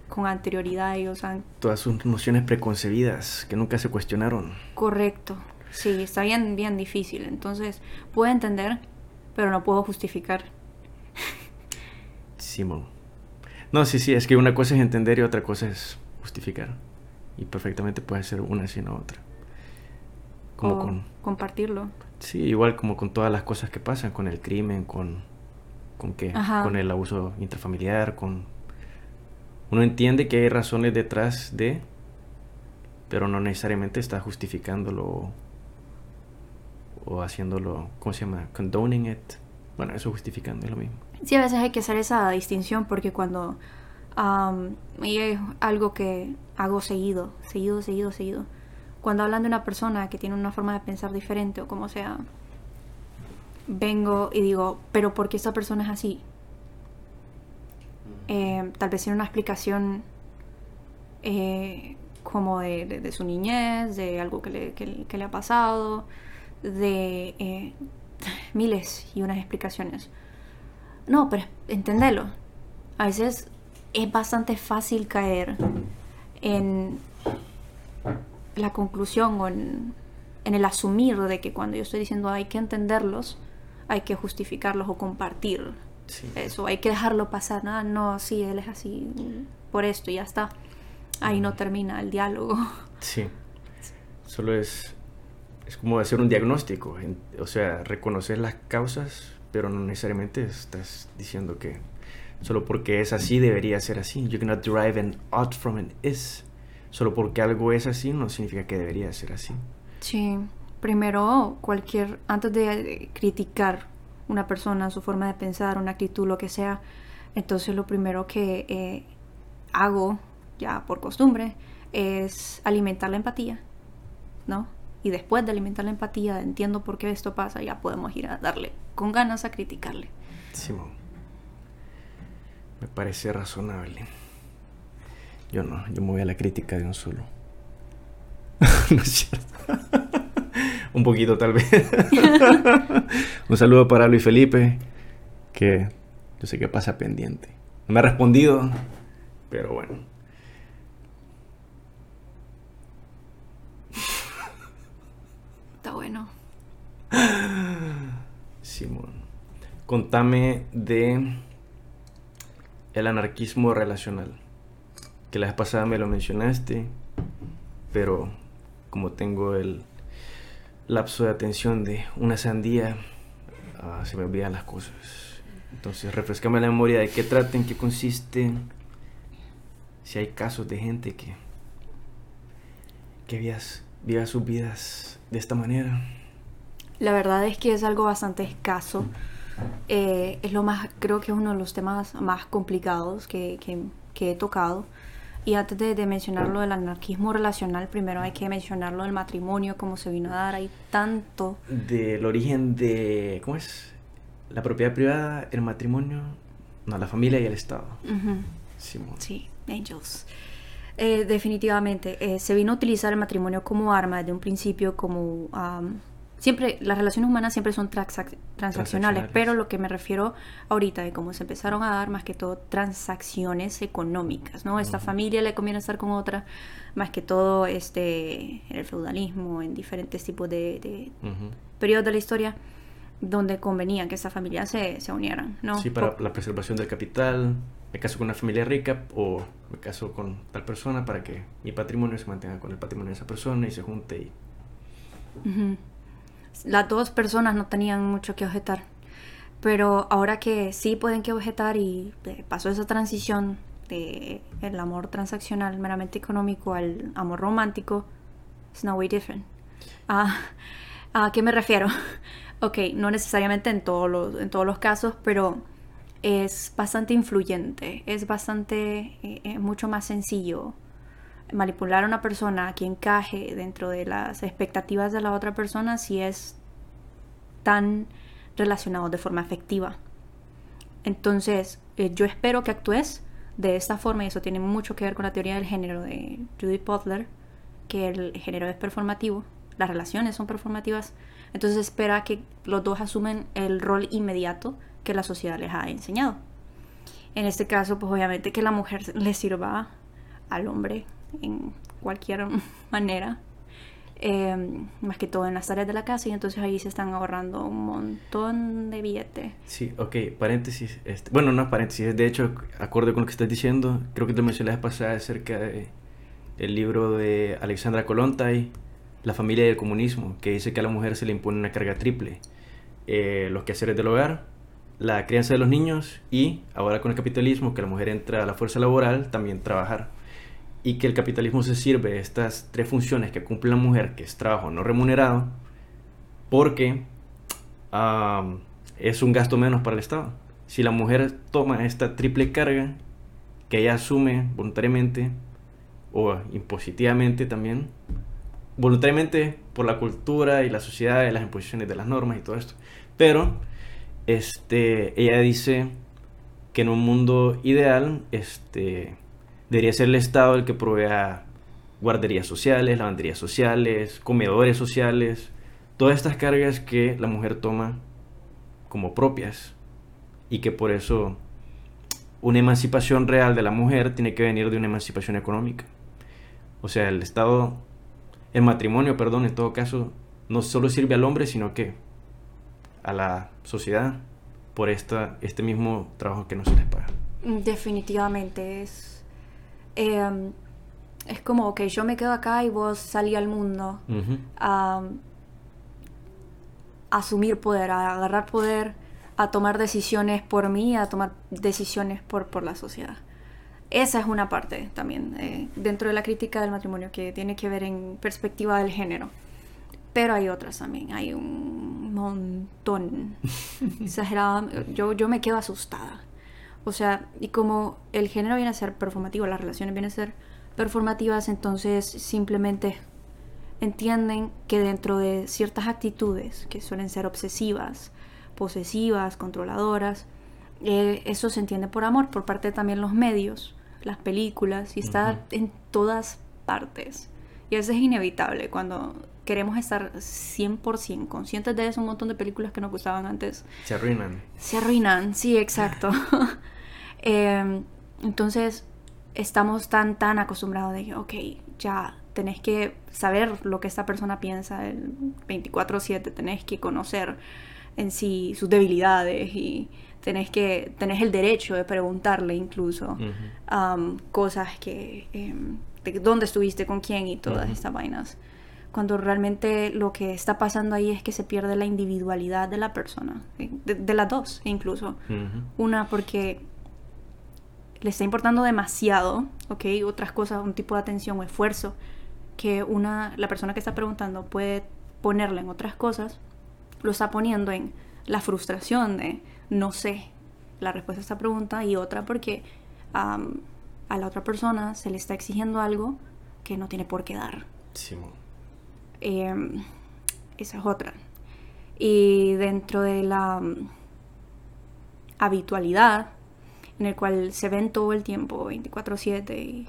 con anterioridad ellos han Todas sus nociones preconcebidas que nunca se cuestionaron. correcto. Sí, está bien, bien difícil. Entonces, puedo entender, pero no puedo justificar. Simón. No, sí, sí, es que una cosa es entender y otra cosa es justificar. Y perfectamente puede ser una sin otra. Como o con... compartirlo. Sí, igual como con todas las cosas que pasan, con el crimen, con... ¿Con qué? Ajá. Con el abuso intrafamiliar, con... Uno entiende que hay razones detrás de... Pero no necesariamente está justificándolo o, o haciéndolo, ¿cómo se llama? Condoning it. Bueno, eso justificando es lo mismo. Sí, a veces hay que hacer esa distinción porque cuando am, y es algo que hago seguido, seguido, seguido, seguido. Cuando hablan de una persona que tiene una forma de pensar diferente o como sea, vengo y digo, pero ¿por qué esta persona es así? Eh, tal vez tiene una explicación eh, como de, de- de su niñez, de algo que le, que- que le ha pasado, de eh, miles y unas explicaciones. No, pero entendelo. A veces es bastante fácil caer en la conclusión o en, en el asumir de que cuando yo estoy diciendo hay que entenderlos, hay que justificarlos o compartir Sí. eso, hay que dejarlo pasar. No, no, sí, él es así por esto y ya está. Ahí no termina el diálogo. Sí. Solo es, es como hacer un diagnóstico, o sea, reconocer las causas, pero no necesariamente estás diciendo que solo porque es así debería ser así. You cannot derive an ought from an is. Solo porque algo es así no significa que debería ser así. Sí, primero cualquier, antes de criticar una persona, su forma de pensar, una actitud, lo que sea, entonces lo primero que eh, hago, ya por costumbre, es alimentar la empatía, ¿no? Y después de alimentar la empatía, entiendo por qué esto pasa, ya podemos ir a darle con ganas a criticarle. Simón. Me parece razonable. Yo no, yo me voy a la crítica de un solo. no es cierto. un poquito tal vez. un saludo para Luis Felipe, que yo sé que pasa pendiente. No me ha respondido, pero bueno. Está bueno. Simón. Contame de el anarquismo relacional. Que la vez pasada me lo mencionaste, pero como tengo el lapso de atención de una sandía, ah, se me olvidan las cosas. Entonces, refrescame la memoria de qué trata, en qué consiste, si hay casos de gente que, que viva- viva sus vidas de esta manera. La verdad es que es algo bastante escaso. Eh, es lo más, creo que es uno de los temas más complicados que, que- que he tocado. Y antes de, de mencionar lo del anarquismo relacional, primero hay que mencionar lo del matrimonio, cómo se vino a dar. Hay tanto. del origen de, ¿cómo es? La propiedad privada, el matrimonio, no, la familia y el Estado. Simón. Sí, Angels. Eh, definitivamente, eh, se vino a utilizar el matrimonio como arma desde un principio, como am, siempre, las relaciones humanas siempre son transac- transaccionales, Transaccionales. pero lo que me refiero ahorita de cómo se empezaron a dar más que todo transacciones económicas, ¿no? Esta Ujú. familia le conviene estar con otra, más que todo este, en el feudalismo, en diferentes tipos de, de Ujú. periodos de la historia, donde convenía que esa familia se, se unieran, ¿no? Sí, para Po- la preservación del capital, me caso con una familia rica o me caso con tal persona para que mi patrimonio se mantenga con el patrimonio de esa persona y se junte y... Ujú. Las dos personas no tenían mucho que objetar. Pero ahora que sí pueden que objetar y eh, pasó esa transición de el amor transaccional meramente económico al amor romántico, it's now way different. Ah, ¿A qué me refiero? ok, no necesariamente en todos los, en todos los casos, pero es bastante influyente, es bastante, eh, eh, mucho más sencillo manipular a una persona que encaje dentro de las expectativas de la otra persona si es tan relacionado de forma efectiva. Entonces, eh, yo espero que actúes de esta forma y eso tiene mucho que ver con la teoría del género de Judith Butler, que el género es performativo, las relaciones son performativas, entonces espera que los dos asumen el rol inmediato que la sociedad les ha enseñado. En este caso, pues obviamente que la mujer le sirva al hombre en cualquier manera, em, más que todo en las tareas de la casa, y entonces ahí se están ahorrando un montón de billetes. Sí, ok, paréntesis. Este, bueno, no es paréntesis, de hecho, acorde con lo que estás diciendo, creo que te mencioné la pasada acerca de el libro de Alexandra Kolontai, La familia del comunismo, que dice que a la mujer se le impone una carga triple. Eh, los quehaceres del hogar, la crianza de los niños y ahora con el capitalismo, que la mujer entra a la fuerza laboral, también trabajar. Y que el capitalismo se sirve de estas tres funciones que cumple la mujer, que es trabajo no remunerado, porque es un gasto menos para el Estado. Si la mujer toma esta triple carga que ella asume voluntariamente o impositivamente también, voluntariamente por la cultura y la sociedad y las imposiciones de las normas y todo esto, pero este, ella dice que en un mundo ideal este, debería ser el Estado el que provea guarderías sociales, lavanderías sociales, comedores sociales, todas estas cargas que la mujer toma como propias y que por eso una emancipación real de la mujer tiene que venir de una emancipación económica. O sea, el Estado, el matrimonio, perdón, en todo caso, no solo sirve al hombre, sino que a la sociedad por esta, este mismo trabajo que no se les paga. Definitivamente es... Em, es como, que yo me quedo acá y vos salí al mundo a, asumir poder, a agarrar poder, a tomar decisiones por mí, a tomar decisiones por, por la sociedad. Esa es una parte también eh, dentro de la crítica del matrimonio que tiene que ver en perspectiva del género. Pero hay otras también, hay un montón. Exagerada. Yo, yo me quedo asustada. O sea, y como el género viene a ser performativo, las relaciones vienen a ser performativas, entonces simplemente entienden que dentro de ciertas actitudes que suelen ser obsesivas, posesivas, controladoras, eh, eso se entiende por amor, por parte de también los medios, las películas, y está en todas partes. Y eso es inevitable cuando queremos estar 100% conscientes de eso, un montón de películas que nos gustaban antes. Se arruinan. Se arruinan, sí, exacto. Em, entonces, estamos tan, tan acostumbrados de que, ok, ya tenés que saber lo que esta persona piensa el 24/7, tenés que conocer en sí sus debilidades y tenés que tenés el derecho de preguntarle incluso cosas que em, de dónde estuviste con quién y todas estas vainas. Cuando realmente lo que está pasando ahí es que se pierde la individualidad de la persona, de, las dos incluso. Una porque le está importando demasiado, ¿ok? Otras cosas, un tipo de atención o esfuerzo que una, la persona que está preguntando puede ponerle en otras cosas, lo está poniendo en la frustración de no sé la respuesta a esta pregunta y otra porque a la otra persona se le está exigiendo algo que no tiene por qué dar. Sí. Em, esa es otra. Y dentro de la habitualidad, en el cual se ven todo el tiempo, 24/7, y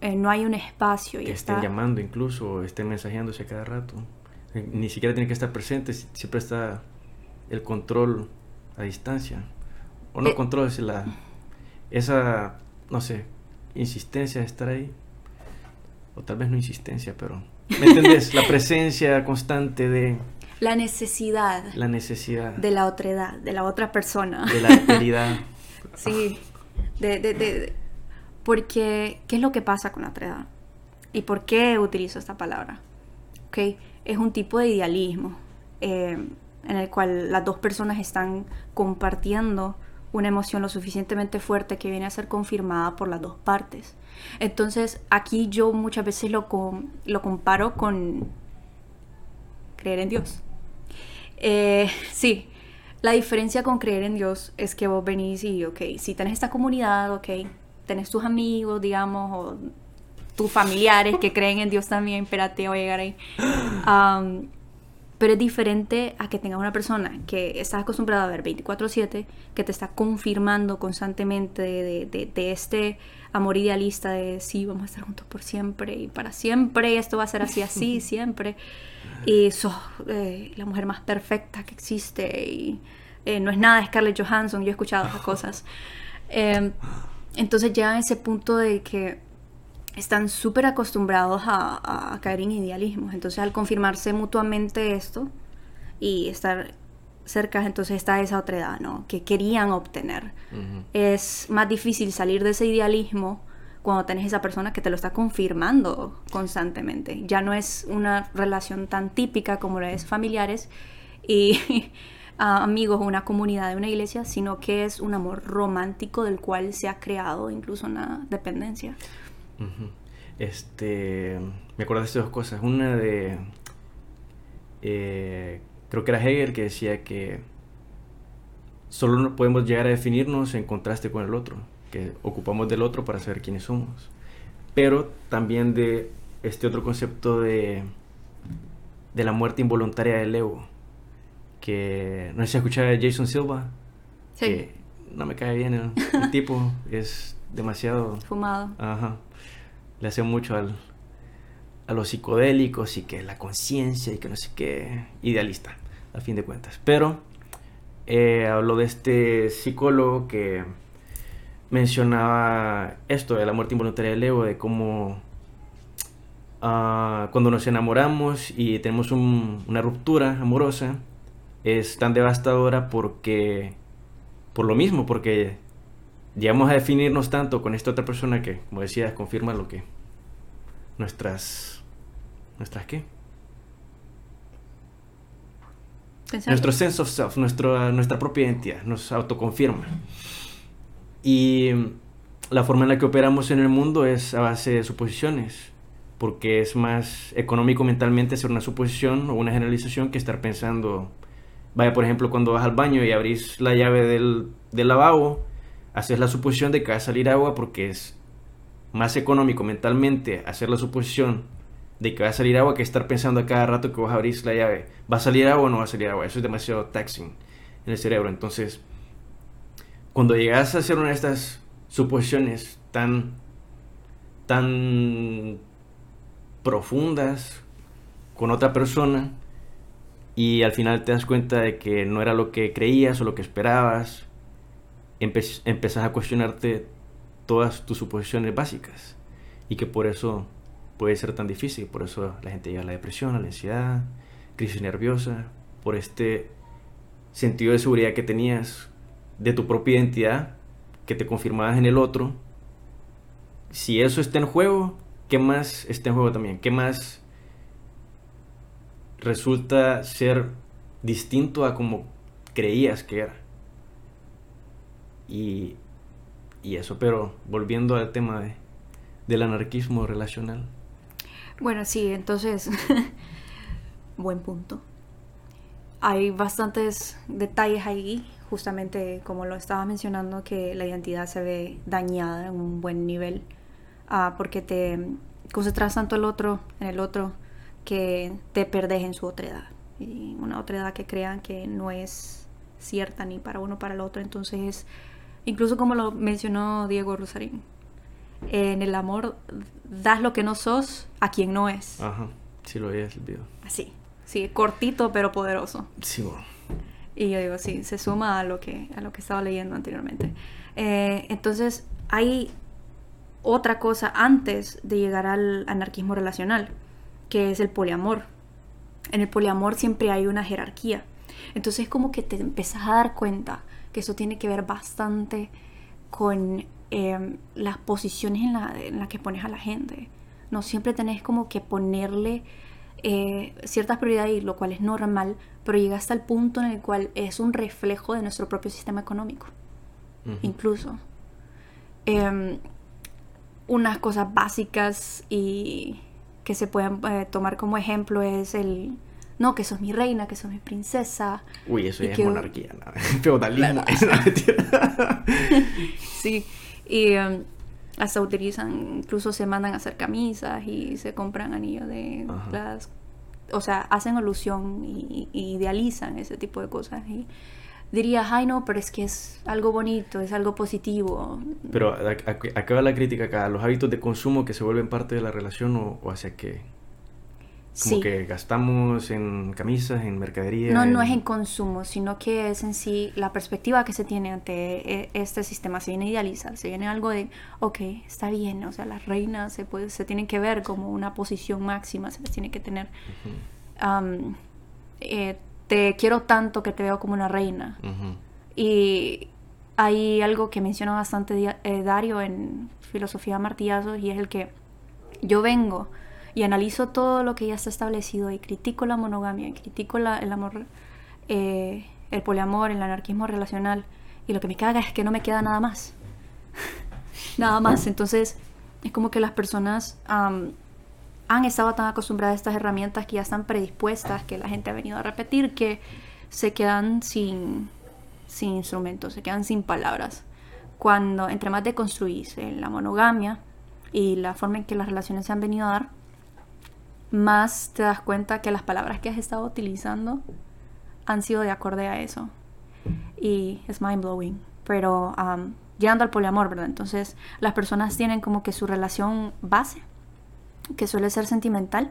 eh, no hay un espacio. Y que estén llamando incluso, estén mensajeándose cada rato. Eh, ni siquiera tienen que estar presentes, siempre está el control a distancia. O no eh, control, es la, esa, no sé, insistencia de estar ahí. O tal vez no insistencia, pero ¿Me entendés? La presencia constante de... La necesidad. La necesidad. De la edad de la otra persona. De la realidad. sí. De, de, de, porque, ¿qué es lo que pasa con la edad ¿Y por qué utilizo esta palabra? ¿Okay? Es un tipo de idealismo eh, en el cual las dos personas están compartiendo una emoción lo suficientemente fuerte que viene a ser confirmada por las dos partes. Entonces aquí yo muchas veces lo, lo comparo con creer en Dios. Eh, sí, La diferencia con creer en Dios es que vos venís y, ok, si tenés esta comunidad, ok, tenés tus amigos, digamos, o tus familiares que creen en Dios también, espérate, voy a llegar ahí. Um, pero es diferente a que tengas una persona que está acostumbrada a ver 24/7, que te está confirmando constantemente de, este amor idealista de sí, vamos a estar juntos por siempre y para siempre, esto va a ser así, así, siempre. Y sos eh, la mujer más perfecta que existe y eh, no es nada Scarlett Johansson, yo he escuchado esas cosas. Em, entonces ya a ese punto de que están súper acostumbrados a, caer en idealismos. Entonces, al confirmarse mutuamente esto y estar cerca, entonces está esa otra edad, ¿no? Que querían obtener. Es más difícil salir de ese idealismo cuando tenés esa persona que te lo está confirmando constantemente. Ya no es una relación tan típica como lo es familiares y amigos o una comunidad de una iglesia, sino que es un amor romántico del cual se ha creado incluso una dependencia. Este, me acuerdo de estas dos cosas. Una de, eh, creo que era Hegel que decía que solo podemos llegar a definirnos en contraste con el otro, que ocupamos del otro para saber quiénes somos. Pero también de este otro concepto de, de la muerte involuntaria del ego, que no sé si escuchado de Jason Silva, sí. no me cae bien el, el tipo, es demasiado... Fumado. Ajá le hace mucho al, a los psicodélicos y que la conciencia y que no sé qué, idealista, a fin de cuentas. Pero eh, hablo de este psicólogo que mencionaba esto de la muerte involuntaria del ego, de cómo ah, cuando nos enamoramos y tenemos una ruptura amorosa, es tan devastadora porque, por lo mismo, porque llegamos a definirnos tanto con esta otra persona que, como decías, confirma lo que nuestras... ¿Nuestras qué? Nuestro sense of self, nuestro, nuestra propia identidad, nos autoconfirma. Y la forma en la que operamos en el mundo es a base de suposiciones, porque es más económico mentalmente hacer una suposición o una generalización que estar pensando, vaya por ejemplo cuando vas al baño y abrís la llave del, del lavabo, haces la suposición de que va a salir agua porque es más económico mentalmente hacer la suposición de que va a salir agua que estar pensando a cada rato que vas a abrir la llave. ¿Va a salir agua o no va a salir agua? Eso es demasiado taxing en el cerebro. Entonces, cuando llegas a hacer una de estas suposiciones tan, tan profundas con otra persona y al final te das cuenta de que no era lo que creías o lo que esperabas empezás a cuestionarte todas tus suposiciones básicas y que por eso puede ser tan difícil, por eso la gente llega a la depresión, a la ansiedad, crisis nerviosa, por este sentido de seguridad que tenías de tu propia identidad, que te confirmabas en el otro. Si eso está en juego, ¿qué más está en juego también? ¿Qué más resulta ser distinto a como creías que era? y, eso, pero volviendo al tema de, del anarquismo relacional. Bueno, sí, entonces, buen punto. Hay bastantes detalles ahí, justamente como lo estaba mencionando, que la identidad se ve dañada en un buen nivel, ah, porque te concentras tanto el otro, en el otro, que te perdes en su otra edad. Y una otra edad que crean que no es cierta ni para uno para el otro, entonces Incluso como lo mencionó Diego Rosarín. En el amor das lo que no sos a quien no es. Ajá, sí lo veía el video. Así, sí, cortito pero poderoso. Sí, bueno. Y yo digo, sí, se suma a lo que, a lo que estaba leyendo anteriormente. Eh, entonces, hay otra cosa antes de llegar al anarquismo relacional, que es el poliamor. En el poliamor siempre hay una jerarquía. Entonces es como que te empezás a dar cuenta que eso tiene que ver bastante con em, las posiciones en las la que pones a la gente. No siempre tenés como que ponerle eh, ciertas prioridades, lo cual es normal, pero llega hasta el punto en el cual es un reflejo de nuestro propio sistema económico. Incluso. Em, unas cosas básicas y que se pueden eh, tomar como ejemplo es el no, que sos mi reina, que sos mi princesa. Uy, eso ya es que- monarquía, ¿no? feudalismo. Sí, y em, hasta utilizan, incluso se mandan a hacer camisas y se compran anillos de Ajá. las... O sea, hacen alusión y, idealizan ese tipo de cosas. Y dirías, ay no, pero es que es algo bonito, es algo positivo. Pero ¿a, a- a qué va la crítica acá? ¿A los hábitos de consumo que se vuelven parte de la relación o hacia qué? Como Sí. que gastamos en camisas, en mercadería. No, no es en consumo, sino que es en sí la perspectiva que se tiene ante e- este sistema. Se viene a idealizar, se viene algo de, ok, está bien, o sea, las reinas se, puede- se tienen que ver como una posición máxima, se les tiene que tener. am, eh, te quiero tanto que te veo como una reina. Y hay algo que menciona bastante eh, Dario en Filosofía de Martillazos y es el que yo vengo y analizo todo lo que ya está establecido y critico la monogamia, y critico la- el amor, eh, el poliamor, el anarquismo relacional y lo que me caga es que no me queda nada más. nada más. Entonces es como que las personas am, han estado tan acostumbradas a estas herramientas que ya están predispuestas, que la gente ha venido a repetir, que se quedan sin, sin instrumentos, se quedan sin palabras. Cuando entre más deconstruís en la monogamia y la forma en que las relaciones se han venido a dar, más te das cuenta que las palabras que has estado utilizando han sido de acorde a eso. Y es mind blowing. Pero am, llegando al poliamor, ¿verdad? Entonces las personas tienen como que su relación base, que suele ser sentimental,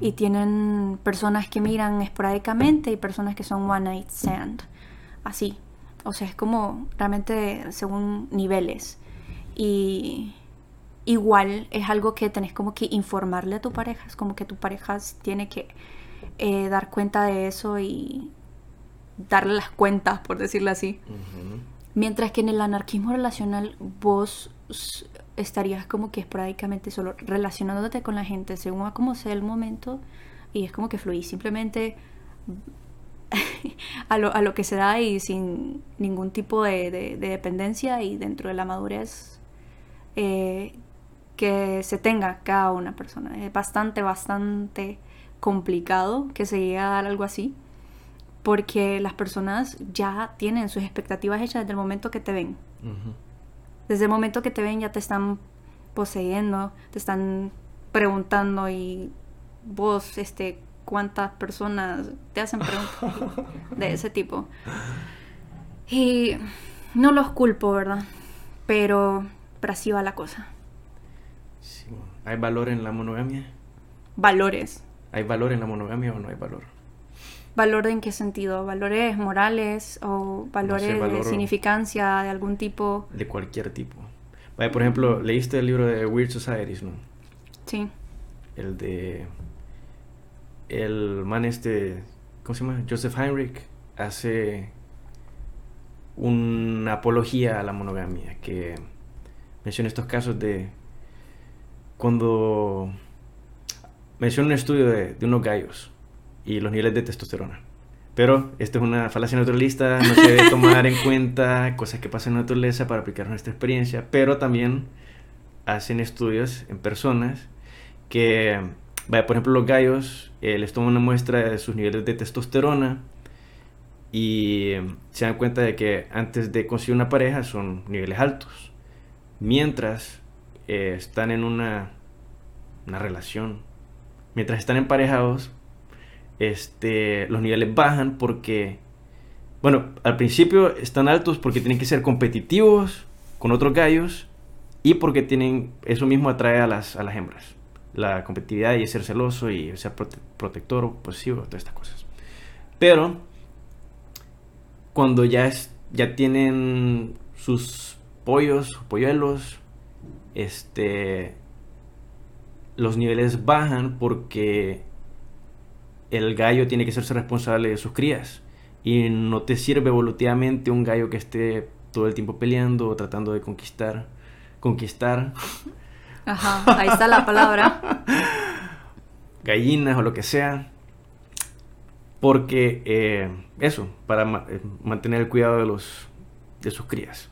y tienen personas que miran esporádicamente y personas que son one night stand. Así. O sea, es como realmente según niveles. Y igual es algo que tenés como que informarle a tu pareja. Es como que tu pareja tiene que eh, dar cuenta de eso y darle las cuentas, por decirlo así. Mientras que en el anarquismo relacional vos estarías como que esporádicamente solo relacionándote con la gente según a cómo sea el momento y es como que fluís simplemente a lo, a lo que se da y sin ningún tipo de, de- de dependencia y dentro de la madurez eh, que se tenga cada una persona. Es bastante, bastante complicado que se llegue a dar algo así porque las personas ya tienen sus expectativas hechas desde el momento que te ven. Desde el momento que te ven ya te están poseyendo, te están preguntando y vos, este, cuántas personas te hacen preguntas de ese tipo. Y no los culpo, ¿verdad? Pero, pero así va la cosa. Sí. ¿Hay valor en la monogamia? Valores. ¿Hay valor en la monogamia o no hay valor? ¿Valor en qué sentido? ¿Valores morales o valores valor- de significancia de algún tipo? De cualquier tipo. Vaya, por ejemplo, leíste el libro de Weird Societies, ¿no? Sí. El de. El man este. ¿Cómo se llama? Joseph Heinrich hace una apología a la monogamia que menciona estos casos de cuando menciona un estudio de, de unos gallos y los niveles de testosterona. Pero esto es una falacia naturalista, no se debe tomar en cuenta cosas que pasan en la naturaleza para aplicar nuestra experiencia, pero también hacen estudios en personas que, vaya, por ejemplo, los gallos eh, les toman una muestra de sus niveles de testosterona y se dan cuenta de que antes de conseguir una pareja son niveles altos, mientras eh, están en una, una relación, mientras están emparejados, este, los niveles bajan porque, bueno, al principio están altos porque tienen que ser competitivos con otros gallos y porque tienen, eso mismo atrae a las, a las hembras. La competitividad y ser celoso y ser prote- protector o posesivo, todas estas cosas. Pero cuando ya, es, ya tienen sus pollos, polluelos, este, los niveles bajan porque el gallo tiene que serse responsable de sus crías. Y no te sirve evolutivamente un gallo que esté todo el tiempo peleando o tratando de conquistar. Conquistar Ajá, ahí está la palabra. gallinas o lo que sea. Porque eh, eso, para ma- eh, mantener el cuidado de los de sus crías.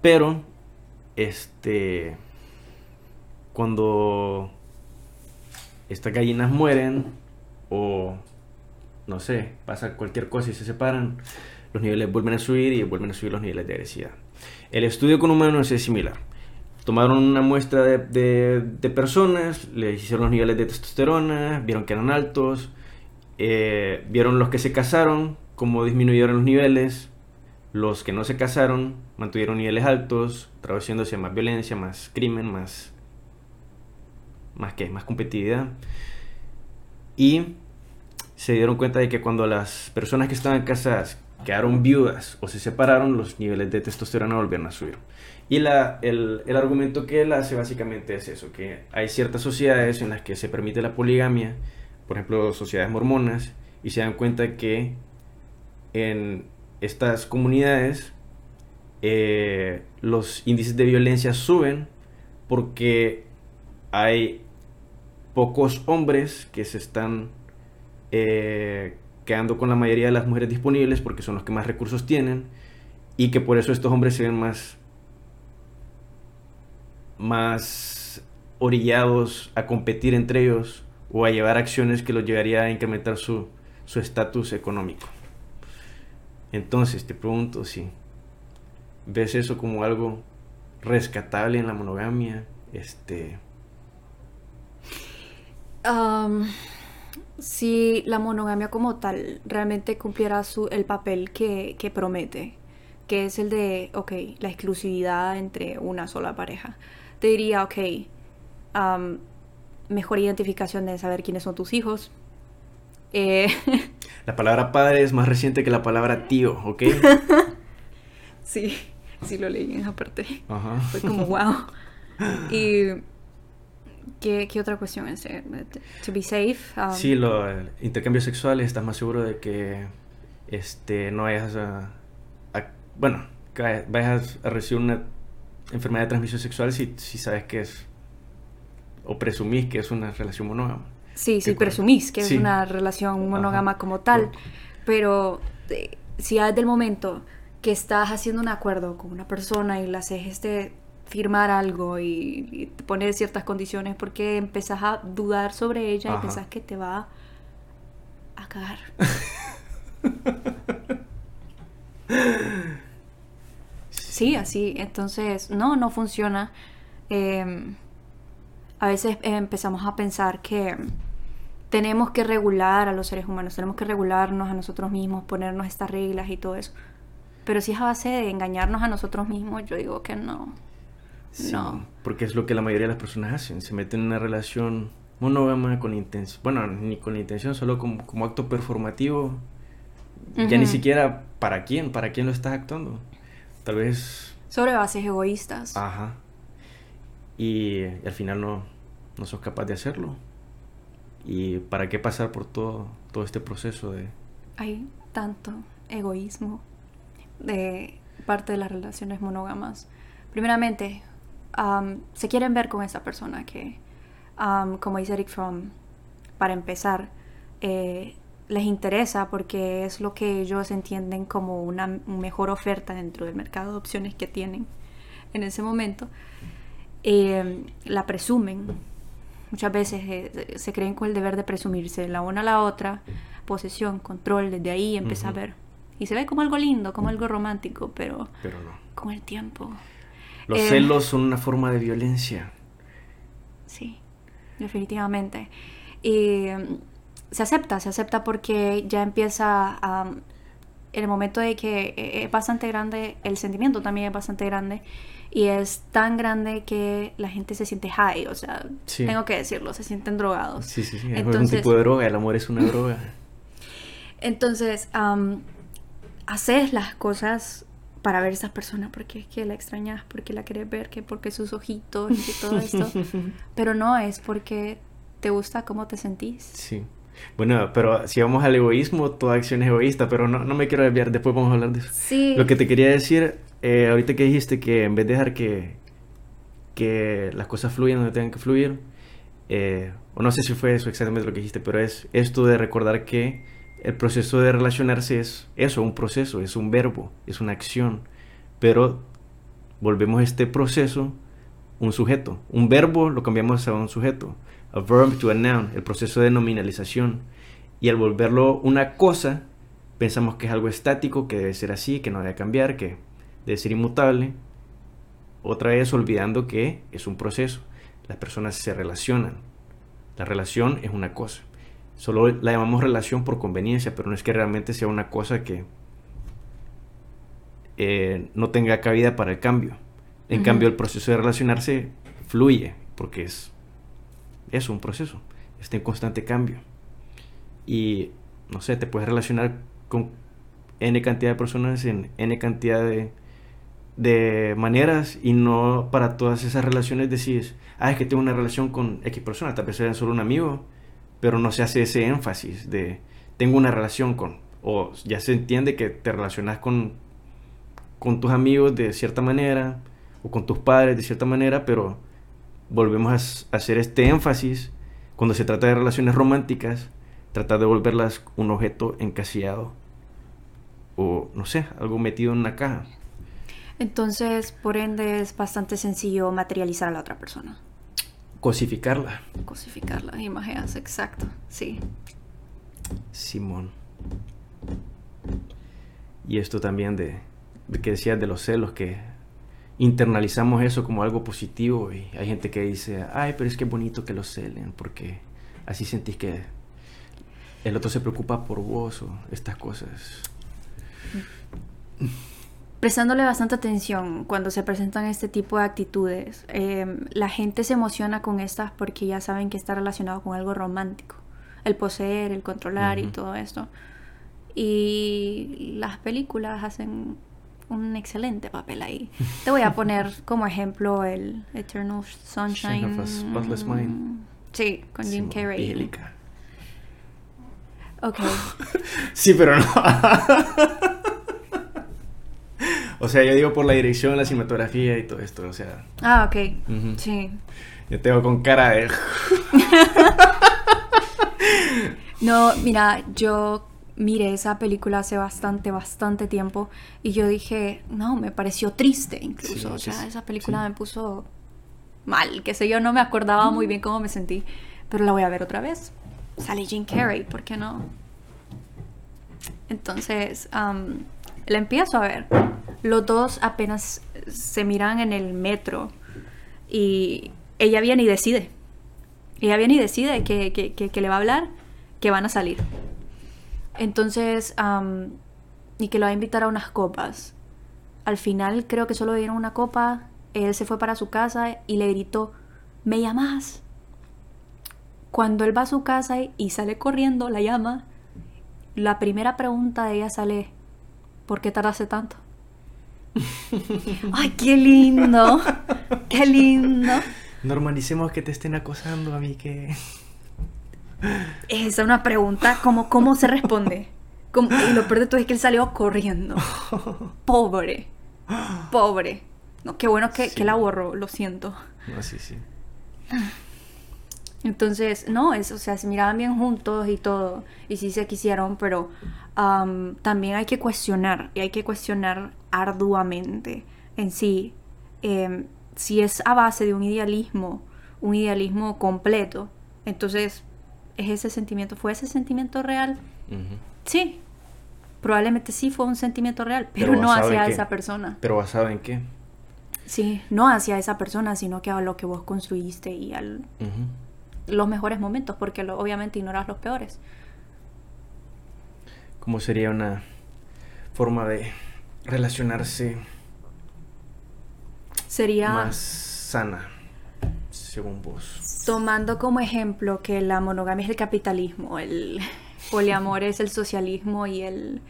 Pero este cuando estas gallinas mueren o no sé, pasa cualquier cosa y se separan, los niveles vuelven a subir y vuelven a subir los niveles de agresividad. El estudio con humanos es similar. Tomaron una muestra de, personas, les hicieron los niveles de testosterona, vieron que eran altos, eh, vieron los que se casaron, cómo disminuyeron los niveles, los que no se casaron mantuvieron niveles altos, traduciéndose a más violencia, más crimen, más... ¿Más qué? Más competitividad. Y se dieron cuenta de que cuando las personas que estaban casadas quedaron viudas o se separaron, los niveles de testosterona volvieron a subir. Y la, el, el, argumento que él hace básicamente es eso, que hay ciertas sociedades en las que se permite la poligamia, por ejemplo sociedades mormonas, y se dan cuenta que en estas comunidades eh, los índices de violencia suben porque hay pocos hombres que se están eh, quedando con la mayoría de las mujeres disponibles porque son los que más recursos tienen y que por eso estos hombres se ven más más orillados a competir entre ellos o a llevar acciones que los llevaría a incrementar su estatus económico. Entonces te pregunto si ves eso como algo rescatable en la monogamia, este. Si la monogamia como tal realmente cumpliera su, el papel que, promete, que es el de, ok, la exclusividad entre una sola pareja, te diría, ok, mejor identificación de saber quiénes son tus hijos. Eh, La palabra padre es más reciente que la palabra tío, ¿ok? sí, sí lo leí en esa parte. Ajá. Fue como, wow. Y... ¿Qué, ¿Qué, otra cuestión es? Eh, to be safe. Um, sí, los intercambios sexuales, estás más seguro de que este, no vayas a, bueno, que vayas a recibir una enfermedad de transmisión sexual si, si sabes que es, o presumís que es una relación monógama. Sí, sí, presumís que es una relación monógama como tal, pero eh, si desde el momento que estás haciendo un acuerdo con una persona y le haces este firmar algo y, poner ciertas condiciones porque empezás a dudar sobre ella y pensás que te va a cagar. sí, así. Entonces, no, no funciona. Em, a veces empezamos a pensar que tenemos que regular a los seres humanos, tenemos que regularnos a nosotros mismos, ponernos estas reglas y todo eso. Pero si es a base de engañarnos a nosotros mismos, yo digo que no. No. Porque es lo que la mayoría de las personas hacen. Se meten en una relación monógama con intención. Bueno, ni con intención, solo como, como acto performativo. Ya ni siquiera para quién, para quién lo estás actuando. Tal vez. Sobre bases egoístas. Ajá. Y, y al final no, no sos capaz de hacerlo. ¿Y para qué pasar por todo, todo este proceso de... Hay tanto egoísmo de parte de las relaciones monógamas. Primeramente, se quieren ver con esa persona que, como dice Eric Fromm, para empezar, eh, les interesa porque es lo que ellos entienden como una mejor oferta dentro del mercado de opciones que tienen en ese momento. Eh, la presumen Muchas veces eh, se creen con el deber de presumirse la una a la otra, posesión, control, desde ahí empieza a ver. Y se ve como algo lindo, como algo romántico, pero, pero no. con el tiempo. Los eh, celos son una forma de violencia. Sí, definitivamente. Y mm, se acepta, se acepta porque ya empieza a... en el momento de que eh, es bastante grande, el sentimiento también es bastante grande y es tan grande que la gente se siente high, o sea, tengo que decirlo, se sienten drogados. Sí, sí, sí, es un tipo de droga, el amor es una droga. Entonces, haces las cosas para ver a esas personas porque es que la extrañas, porque la quieres ver, que porque sus ojitos y todo esto, pero no es porque te gusta cómo te sentís. Sí. Bueno, pero si vamos al egoísmo, toda acción es egoísta, pero no, no me quiero desviar, después vamos a hablar de eso. Sí. Lo que te quería decir eh, ahorita que dijiste que en vez de dejar que, que las cosas fluyan donde tengan que fluir, eh, o no sé si fue eso exactamente lo que dijiste, pero es esto de recordar que el proceso de relacionarse es eso, un proceso, es un verbo, es una acción, pero volvemos a este proceso un sujeto. Un verbo lo cambiamos a un sujeto, a verb to a noun, el proceso de nominalización. Y al volverlo una cosa, pensamos que es algo estático, que debe ser así, que no debe cambiar, que debe ser inmutable. Otra vez olvidando que es un proceso. Las personas se relacionan. La relación es una cosa. Solo la llamamos relación por conveniencia, pero no es que realmente sea una cosa que eh, no tenga cabida para el cambio. En cambio, el proceso de relacionarse fluye, porque es, es un proceso, está en constante cambio. Y, no sé, te puedes relacionar con N cantidad de personas en N cantidad de, de maneras y no para todas esas relaciones decís, ah, es que tengo una relación con X persona, tal vez sea solo un amigo, pero no se hace ese énfasis de tengo una relación con, o ya se entiende que te relacionas con, con tus amigos de cierta manera, o con tus padres de cierta manera, pero volvemos a hacer este énfasis cuando se trata de relaciones románticas, tratar de volverlas un objeto encasillado o no sé, algo metido en una caja. Entonces, por ende, es bastante sencillo materializar a la otra persona. Cosificarla. Cosificarla, imaginas, exacto, sí. Simón. Y esto también de, de que decías de los celos, que internalizamos eso como algo positivo y hay gente que dice, ay, pero es que es bonito que lo celen porque así sentís que el otro se preocupa por vos o estas cosas. Prestándole bastante atención cuando se presentan este tipo de actitudes, em, la gente se emociona con estas porque ya saben que está relacionado con algo romántico, el poseer, el controlar y todo esto. Y las películas hacen un excelente papel ahí. Te voy a poner como ejemplo el Eternal Sunshine. Spotless Mind. Sí, con Jim Carrey. Ok. sí, pero no. o sea, yo digo por la dirección, la cinematografía y todo esto, o sea. Ah, ok. Sí. Yo tengo con cara de. no, mira, yo miré esa película hace bastante, bastante tiempo y yo dije, no, me pareció triste incluso. o sea, esa película me puso mal, qué sé yo, no me acordaba muy bien cómo me sentí, pero la voy a ver otra vez. Sale Jim Carrey, ¿por qué no? Entonces, la empiezo a ver. Los dos apenas se miran en el metro y ella viene y decide. Ella viene y decide que, que, que le va a hablar, que van a salir. Entonces, y que lo va a invitar a unas copas. Al final creo que solo dieron una copa, él se fue para su casa y le gritó, ¿me llamas? Cuando él va a su casa y sale corriendo, la llama, la primera pregunta de ella sale, ¿por qué tardaste tanto? ¡Ay, qué lindo! ¡Qué lindo! Normalicemos que te estén acosando a mí, que... Esa es una pregunta, como cómo se responde? y lo peor de todo es que él salió corriendo. Pobre. Pobre. No, qué bueno que, la borró, lo siento. No, sí, sí. Entonces, no, es, o sea, se miraban bien juntos y todo, y sí se quisieron, pero también hay que cuestionar, y hay que cuestionar arduamente en sí, em, si es a base de un idealismo, un idealismo completo, entonces es ese sentimiento, ¿fue ese sentimiento real? Sí, probablemente sí fue un sentimiento real, pero, no hacia esa persona. ¿Pero basado en qué? Sí, no hacia esa persona, sino que a lo que vos construiste y a los mejores momentos, porque obviamente ignoras los peores. ¿Cómo sería una forma de relacionarse sería más sana, según vos? tomando como ejemplo que la monogamia es el capitalismo, el poliamor es el socialismo y el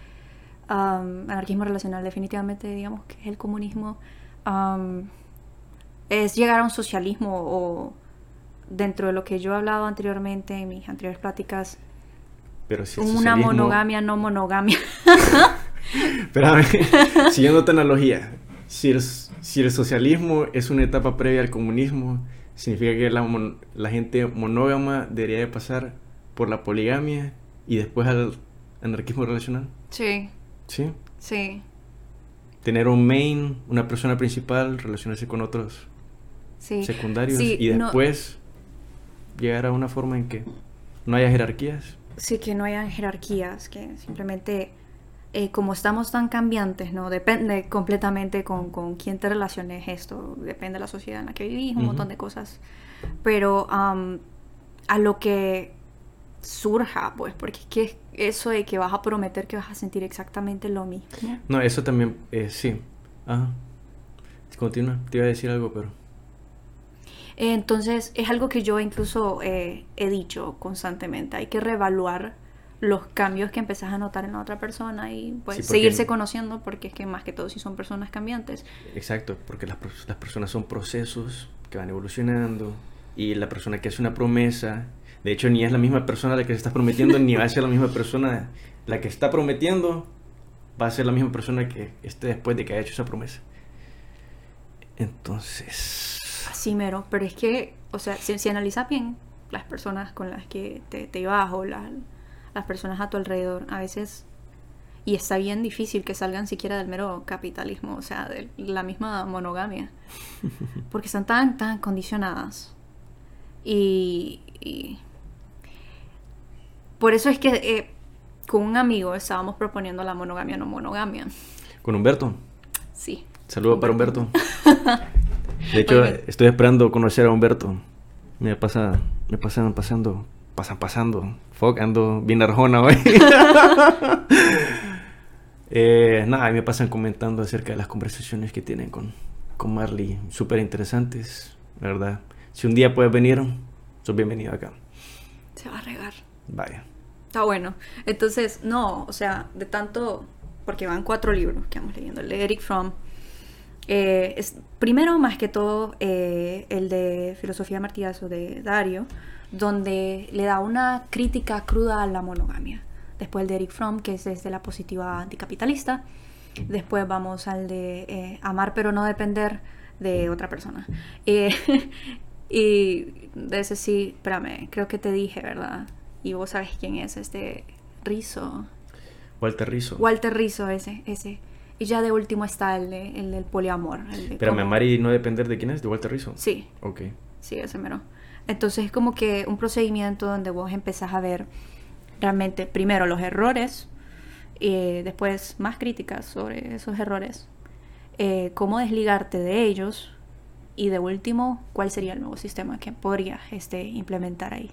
um, anarquismo relacional, definitivamente digamos que es el comunismo, um, es llegar a un socialismo o dentro de lo que yo he hablado anteriormente en mis anteriores pláticas, Pero si una monogamia no monogamia. Espérame, siguiendo tu analogía, si si el socialismo es una etapa previa al comunismo, significa que la, la gente monógama debería de pasar por la poligamia y después al anarquismo relacional. Sí. ¿Sí? Sí. Tener un main, una persona principal, relacionarse con otros secundarios y después llegar a una forma en que no haya jerarquías. Sí, que no hayan jerarquías, que simplemente eh, como estamos tan cambiantes, ¿no? Depende completamente con, con quién te relaciones esto, depende de la sociedad en la que vivís, un montón de cosas. Pero a lo que surja, pues, porque es eso de que vas a prometer que vas a sentir exactamente lo mismo. No, eso también, eh, sí. Ajá. Continúa, te iba a decir algo, pero... Entonces, es algo que yo incluso eh, he dicho constantemente. Hay que reevaluar los cambios que empezás a notar en la otra persona y pues seguirse conociendo porque es que más que todo si son personas cambiantes. Exacto, porque las, las personas son procesos que van evolucionando y la persona que hace una promesa, de hecho ni es la misma persona la que se está prometiendo ni va a ser la misma persona la que está prometiendo, va a ser la misma persona que esté después de que haya hecho esa promesa. Entonces... Así mero, pero es que, o sea, si, si analizas bien las personas con las que te, te ibas o las las personas a tu alrededor. A veces, y está bien difícil que salgan siquiera del mero capitalismo, o sea, de la misma monogamia, porque están tan, tan condicionadas. Y, por eso es que eh, con un amigo estábamos proponiendo la monogamia no monogamia. ¿Con Humberto? Sí. Saludos para Humberto. De hecho, estoy esperando conocer a Humberto. Me pasa, me pasan pasando pasan pasando. Fuck, ando bien arjona hoy. eh, nada, me pasan comentando acerca de las conversaciones que tienen con, con Marley. Súper interesantes, verdad. Si un día puedes venir, sos bienvenido acá. Se va a regar. Vaya. Está bueno. Entonces, no, o sea, de tanto, porque van cuatro libros que vamos leyendo. El Eric Fromm. Eh, es, primero, más que todo, eh, el de Filosofía Martillazo de Dario donde le da una crítica cruda a la monogamia. Después el de Eric Fromm, que es desde la positiva anticapitalista. Después vamos al de eh, amar pero no depender de otra persona. Y de ese sí, espérame, creo que te dije, ¿verdad? Y vos sabes quién es, este Rizzo. Walter Rizzo. Walter Rizzo, ese, ese. Y ya de último está el, el del poliamor. El Espérame, amar y no depender de quién es, de Walter Rizzo. Sí. Ok. Sí, ese mero. Entonces es como que un procedimiento donde vos empezás a ver realmente primero los errores y después más críticas sobre esos errores, eh, cómo desligarte de ellos y de último cuál sería el nuevo sistema que podrías este, implementar ahí.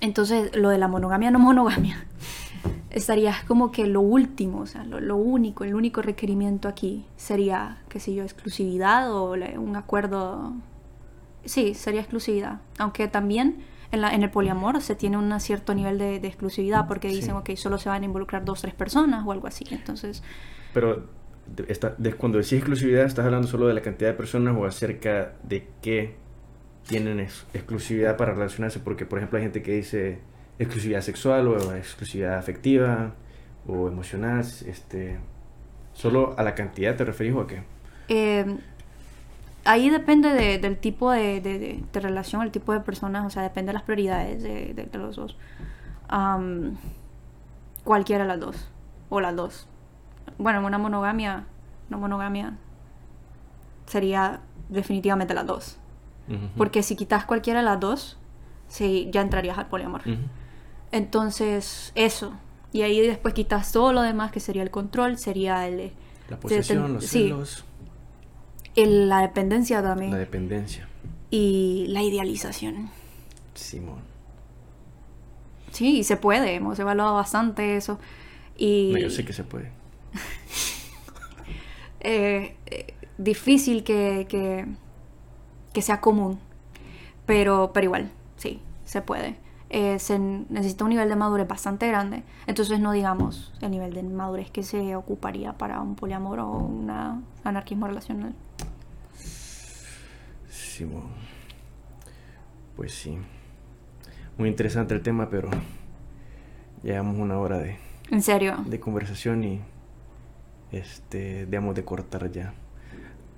Entonces lo de la monogamia no monogamia estaría como que lo último, o sea, lo, único, el único requerimiento aquí sería, qué sé yo, exclusividad o un acuerdo Sí, sería exclusividad. Aunque también en, la, en el poliamor se tiene un cierto nivel de, exclusividad porque dicen, ok, solo se van a involucrar dos, tres personas o algo así. Entonces... Pero cuando decís exclusividad, ¿estás hablando solo de la cantidad de personas o acerca de qué tienen exclusividad para relacionarse? Porque, por ejemplo, hay gente que dice exclusividad sexual o exclusividad afectiva o emocional. Este, ¿Solo a la cantidad te referís o a qué? Eh, ahí depende del tipo de, relación, el tipo de personas, o sea, depende de las prioridades de, los dos. cualquiera de las dos, o las dos. Bueno, en una monogamia, no monogamia, sería definitivamente las dos. Porque si quitas cualquiera de las dos, sí, ya entrarías al poliamor. Entonces, eso. Y ahí después quitas todo lo demás, que sería el control, sería el... La posesión, los celos la dependencia también. La dependencia. Y la idealización. Simón. Sí, se puede. Hemos evaluado bastante eso. Y... No, yo sé que se puede. Eh, eh, difícil que, que, que, sea común. Pero, pero igual, sí, se puede. Eh, se necesita un nivel de madurez bastante grande. Entonces no digamos el nivel de madurez que se ocuparía para un poliamor o un anarquismo relacional. Pues sí. Muy interesante el tema, pero llevamos una hora de... ¿En serio? De conversación y este, debemos de cortar ya.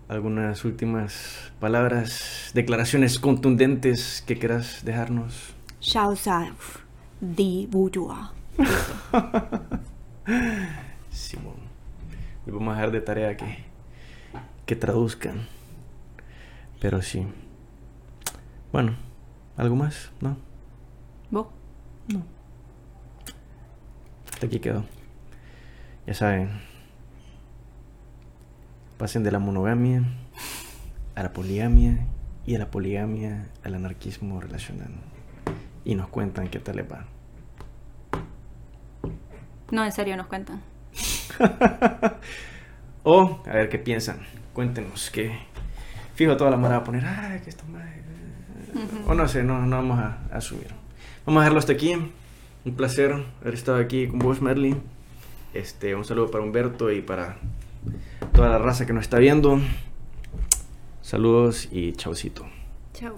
¿Algunas últimas palabras, declaraciones contundentes que quieras dejarnos? Self de bourgeois. Simón. Le vamos a dejar de tarea que, que traduzcan. Pero sí. Bueno, ¿algo más? ¿No? ¿Vos? No. Hasta aquí quedó. Ya saben. Pasen de la monogamia a la poligamia y de la poligamia al anarquismo relacional. Y nos cuentan qué tal les va. No, en serio, nos cuentan. o, a ver qué piensan. Cuéntenos que. Fijo, toda la mara va a poner, ah, que esto más. O no sé, no, no vamos a, a, subir. Vamos a dejarlo hasta aquí. Un placer haber estado aquí con vos, Merly. Este, un saludo para Humberto y para toda la raza que nos está viendo. Saludos y chaucito. Chao.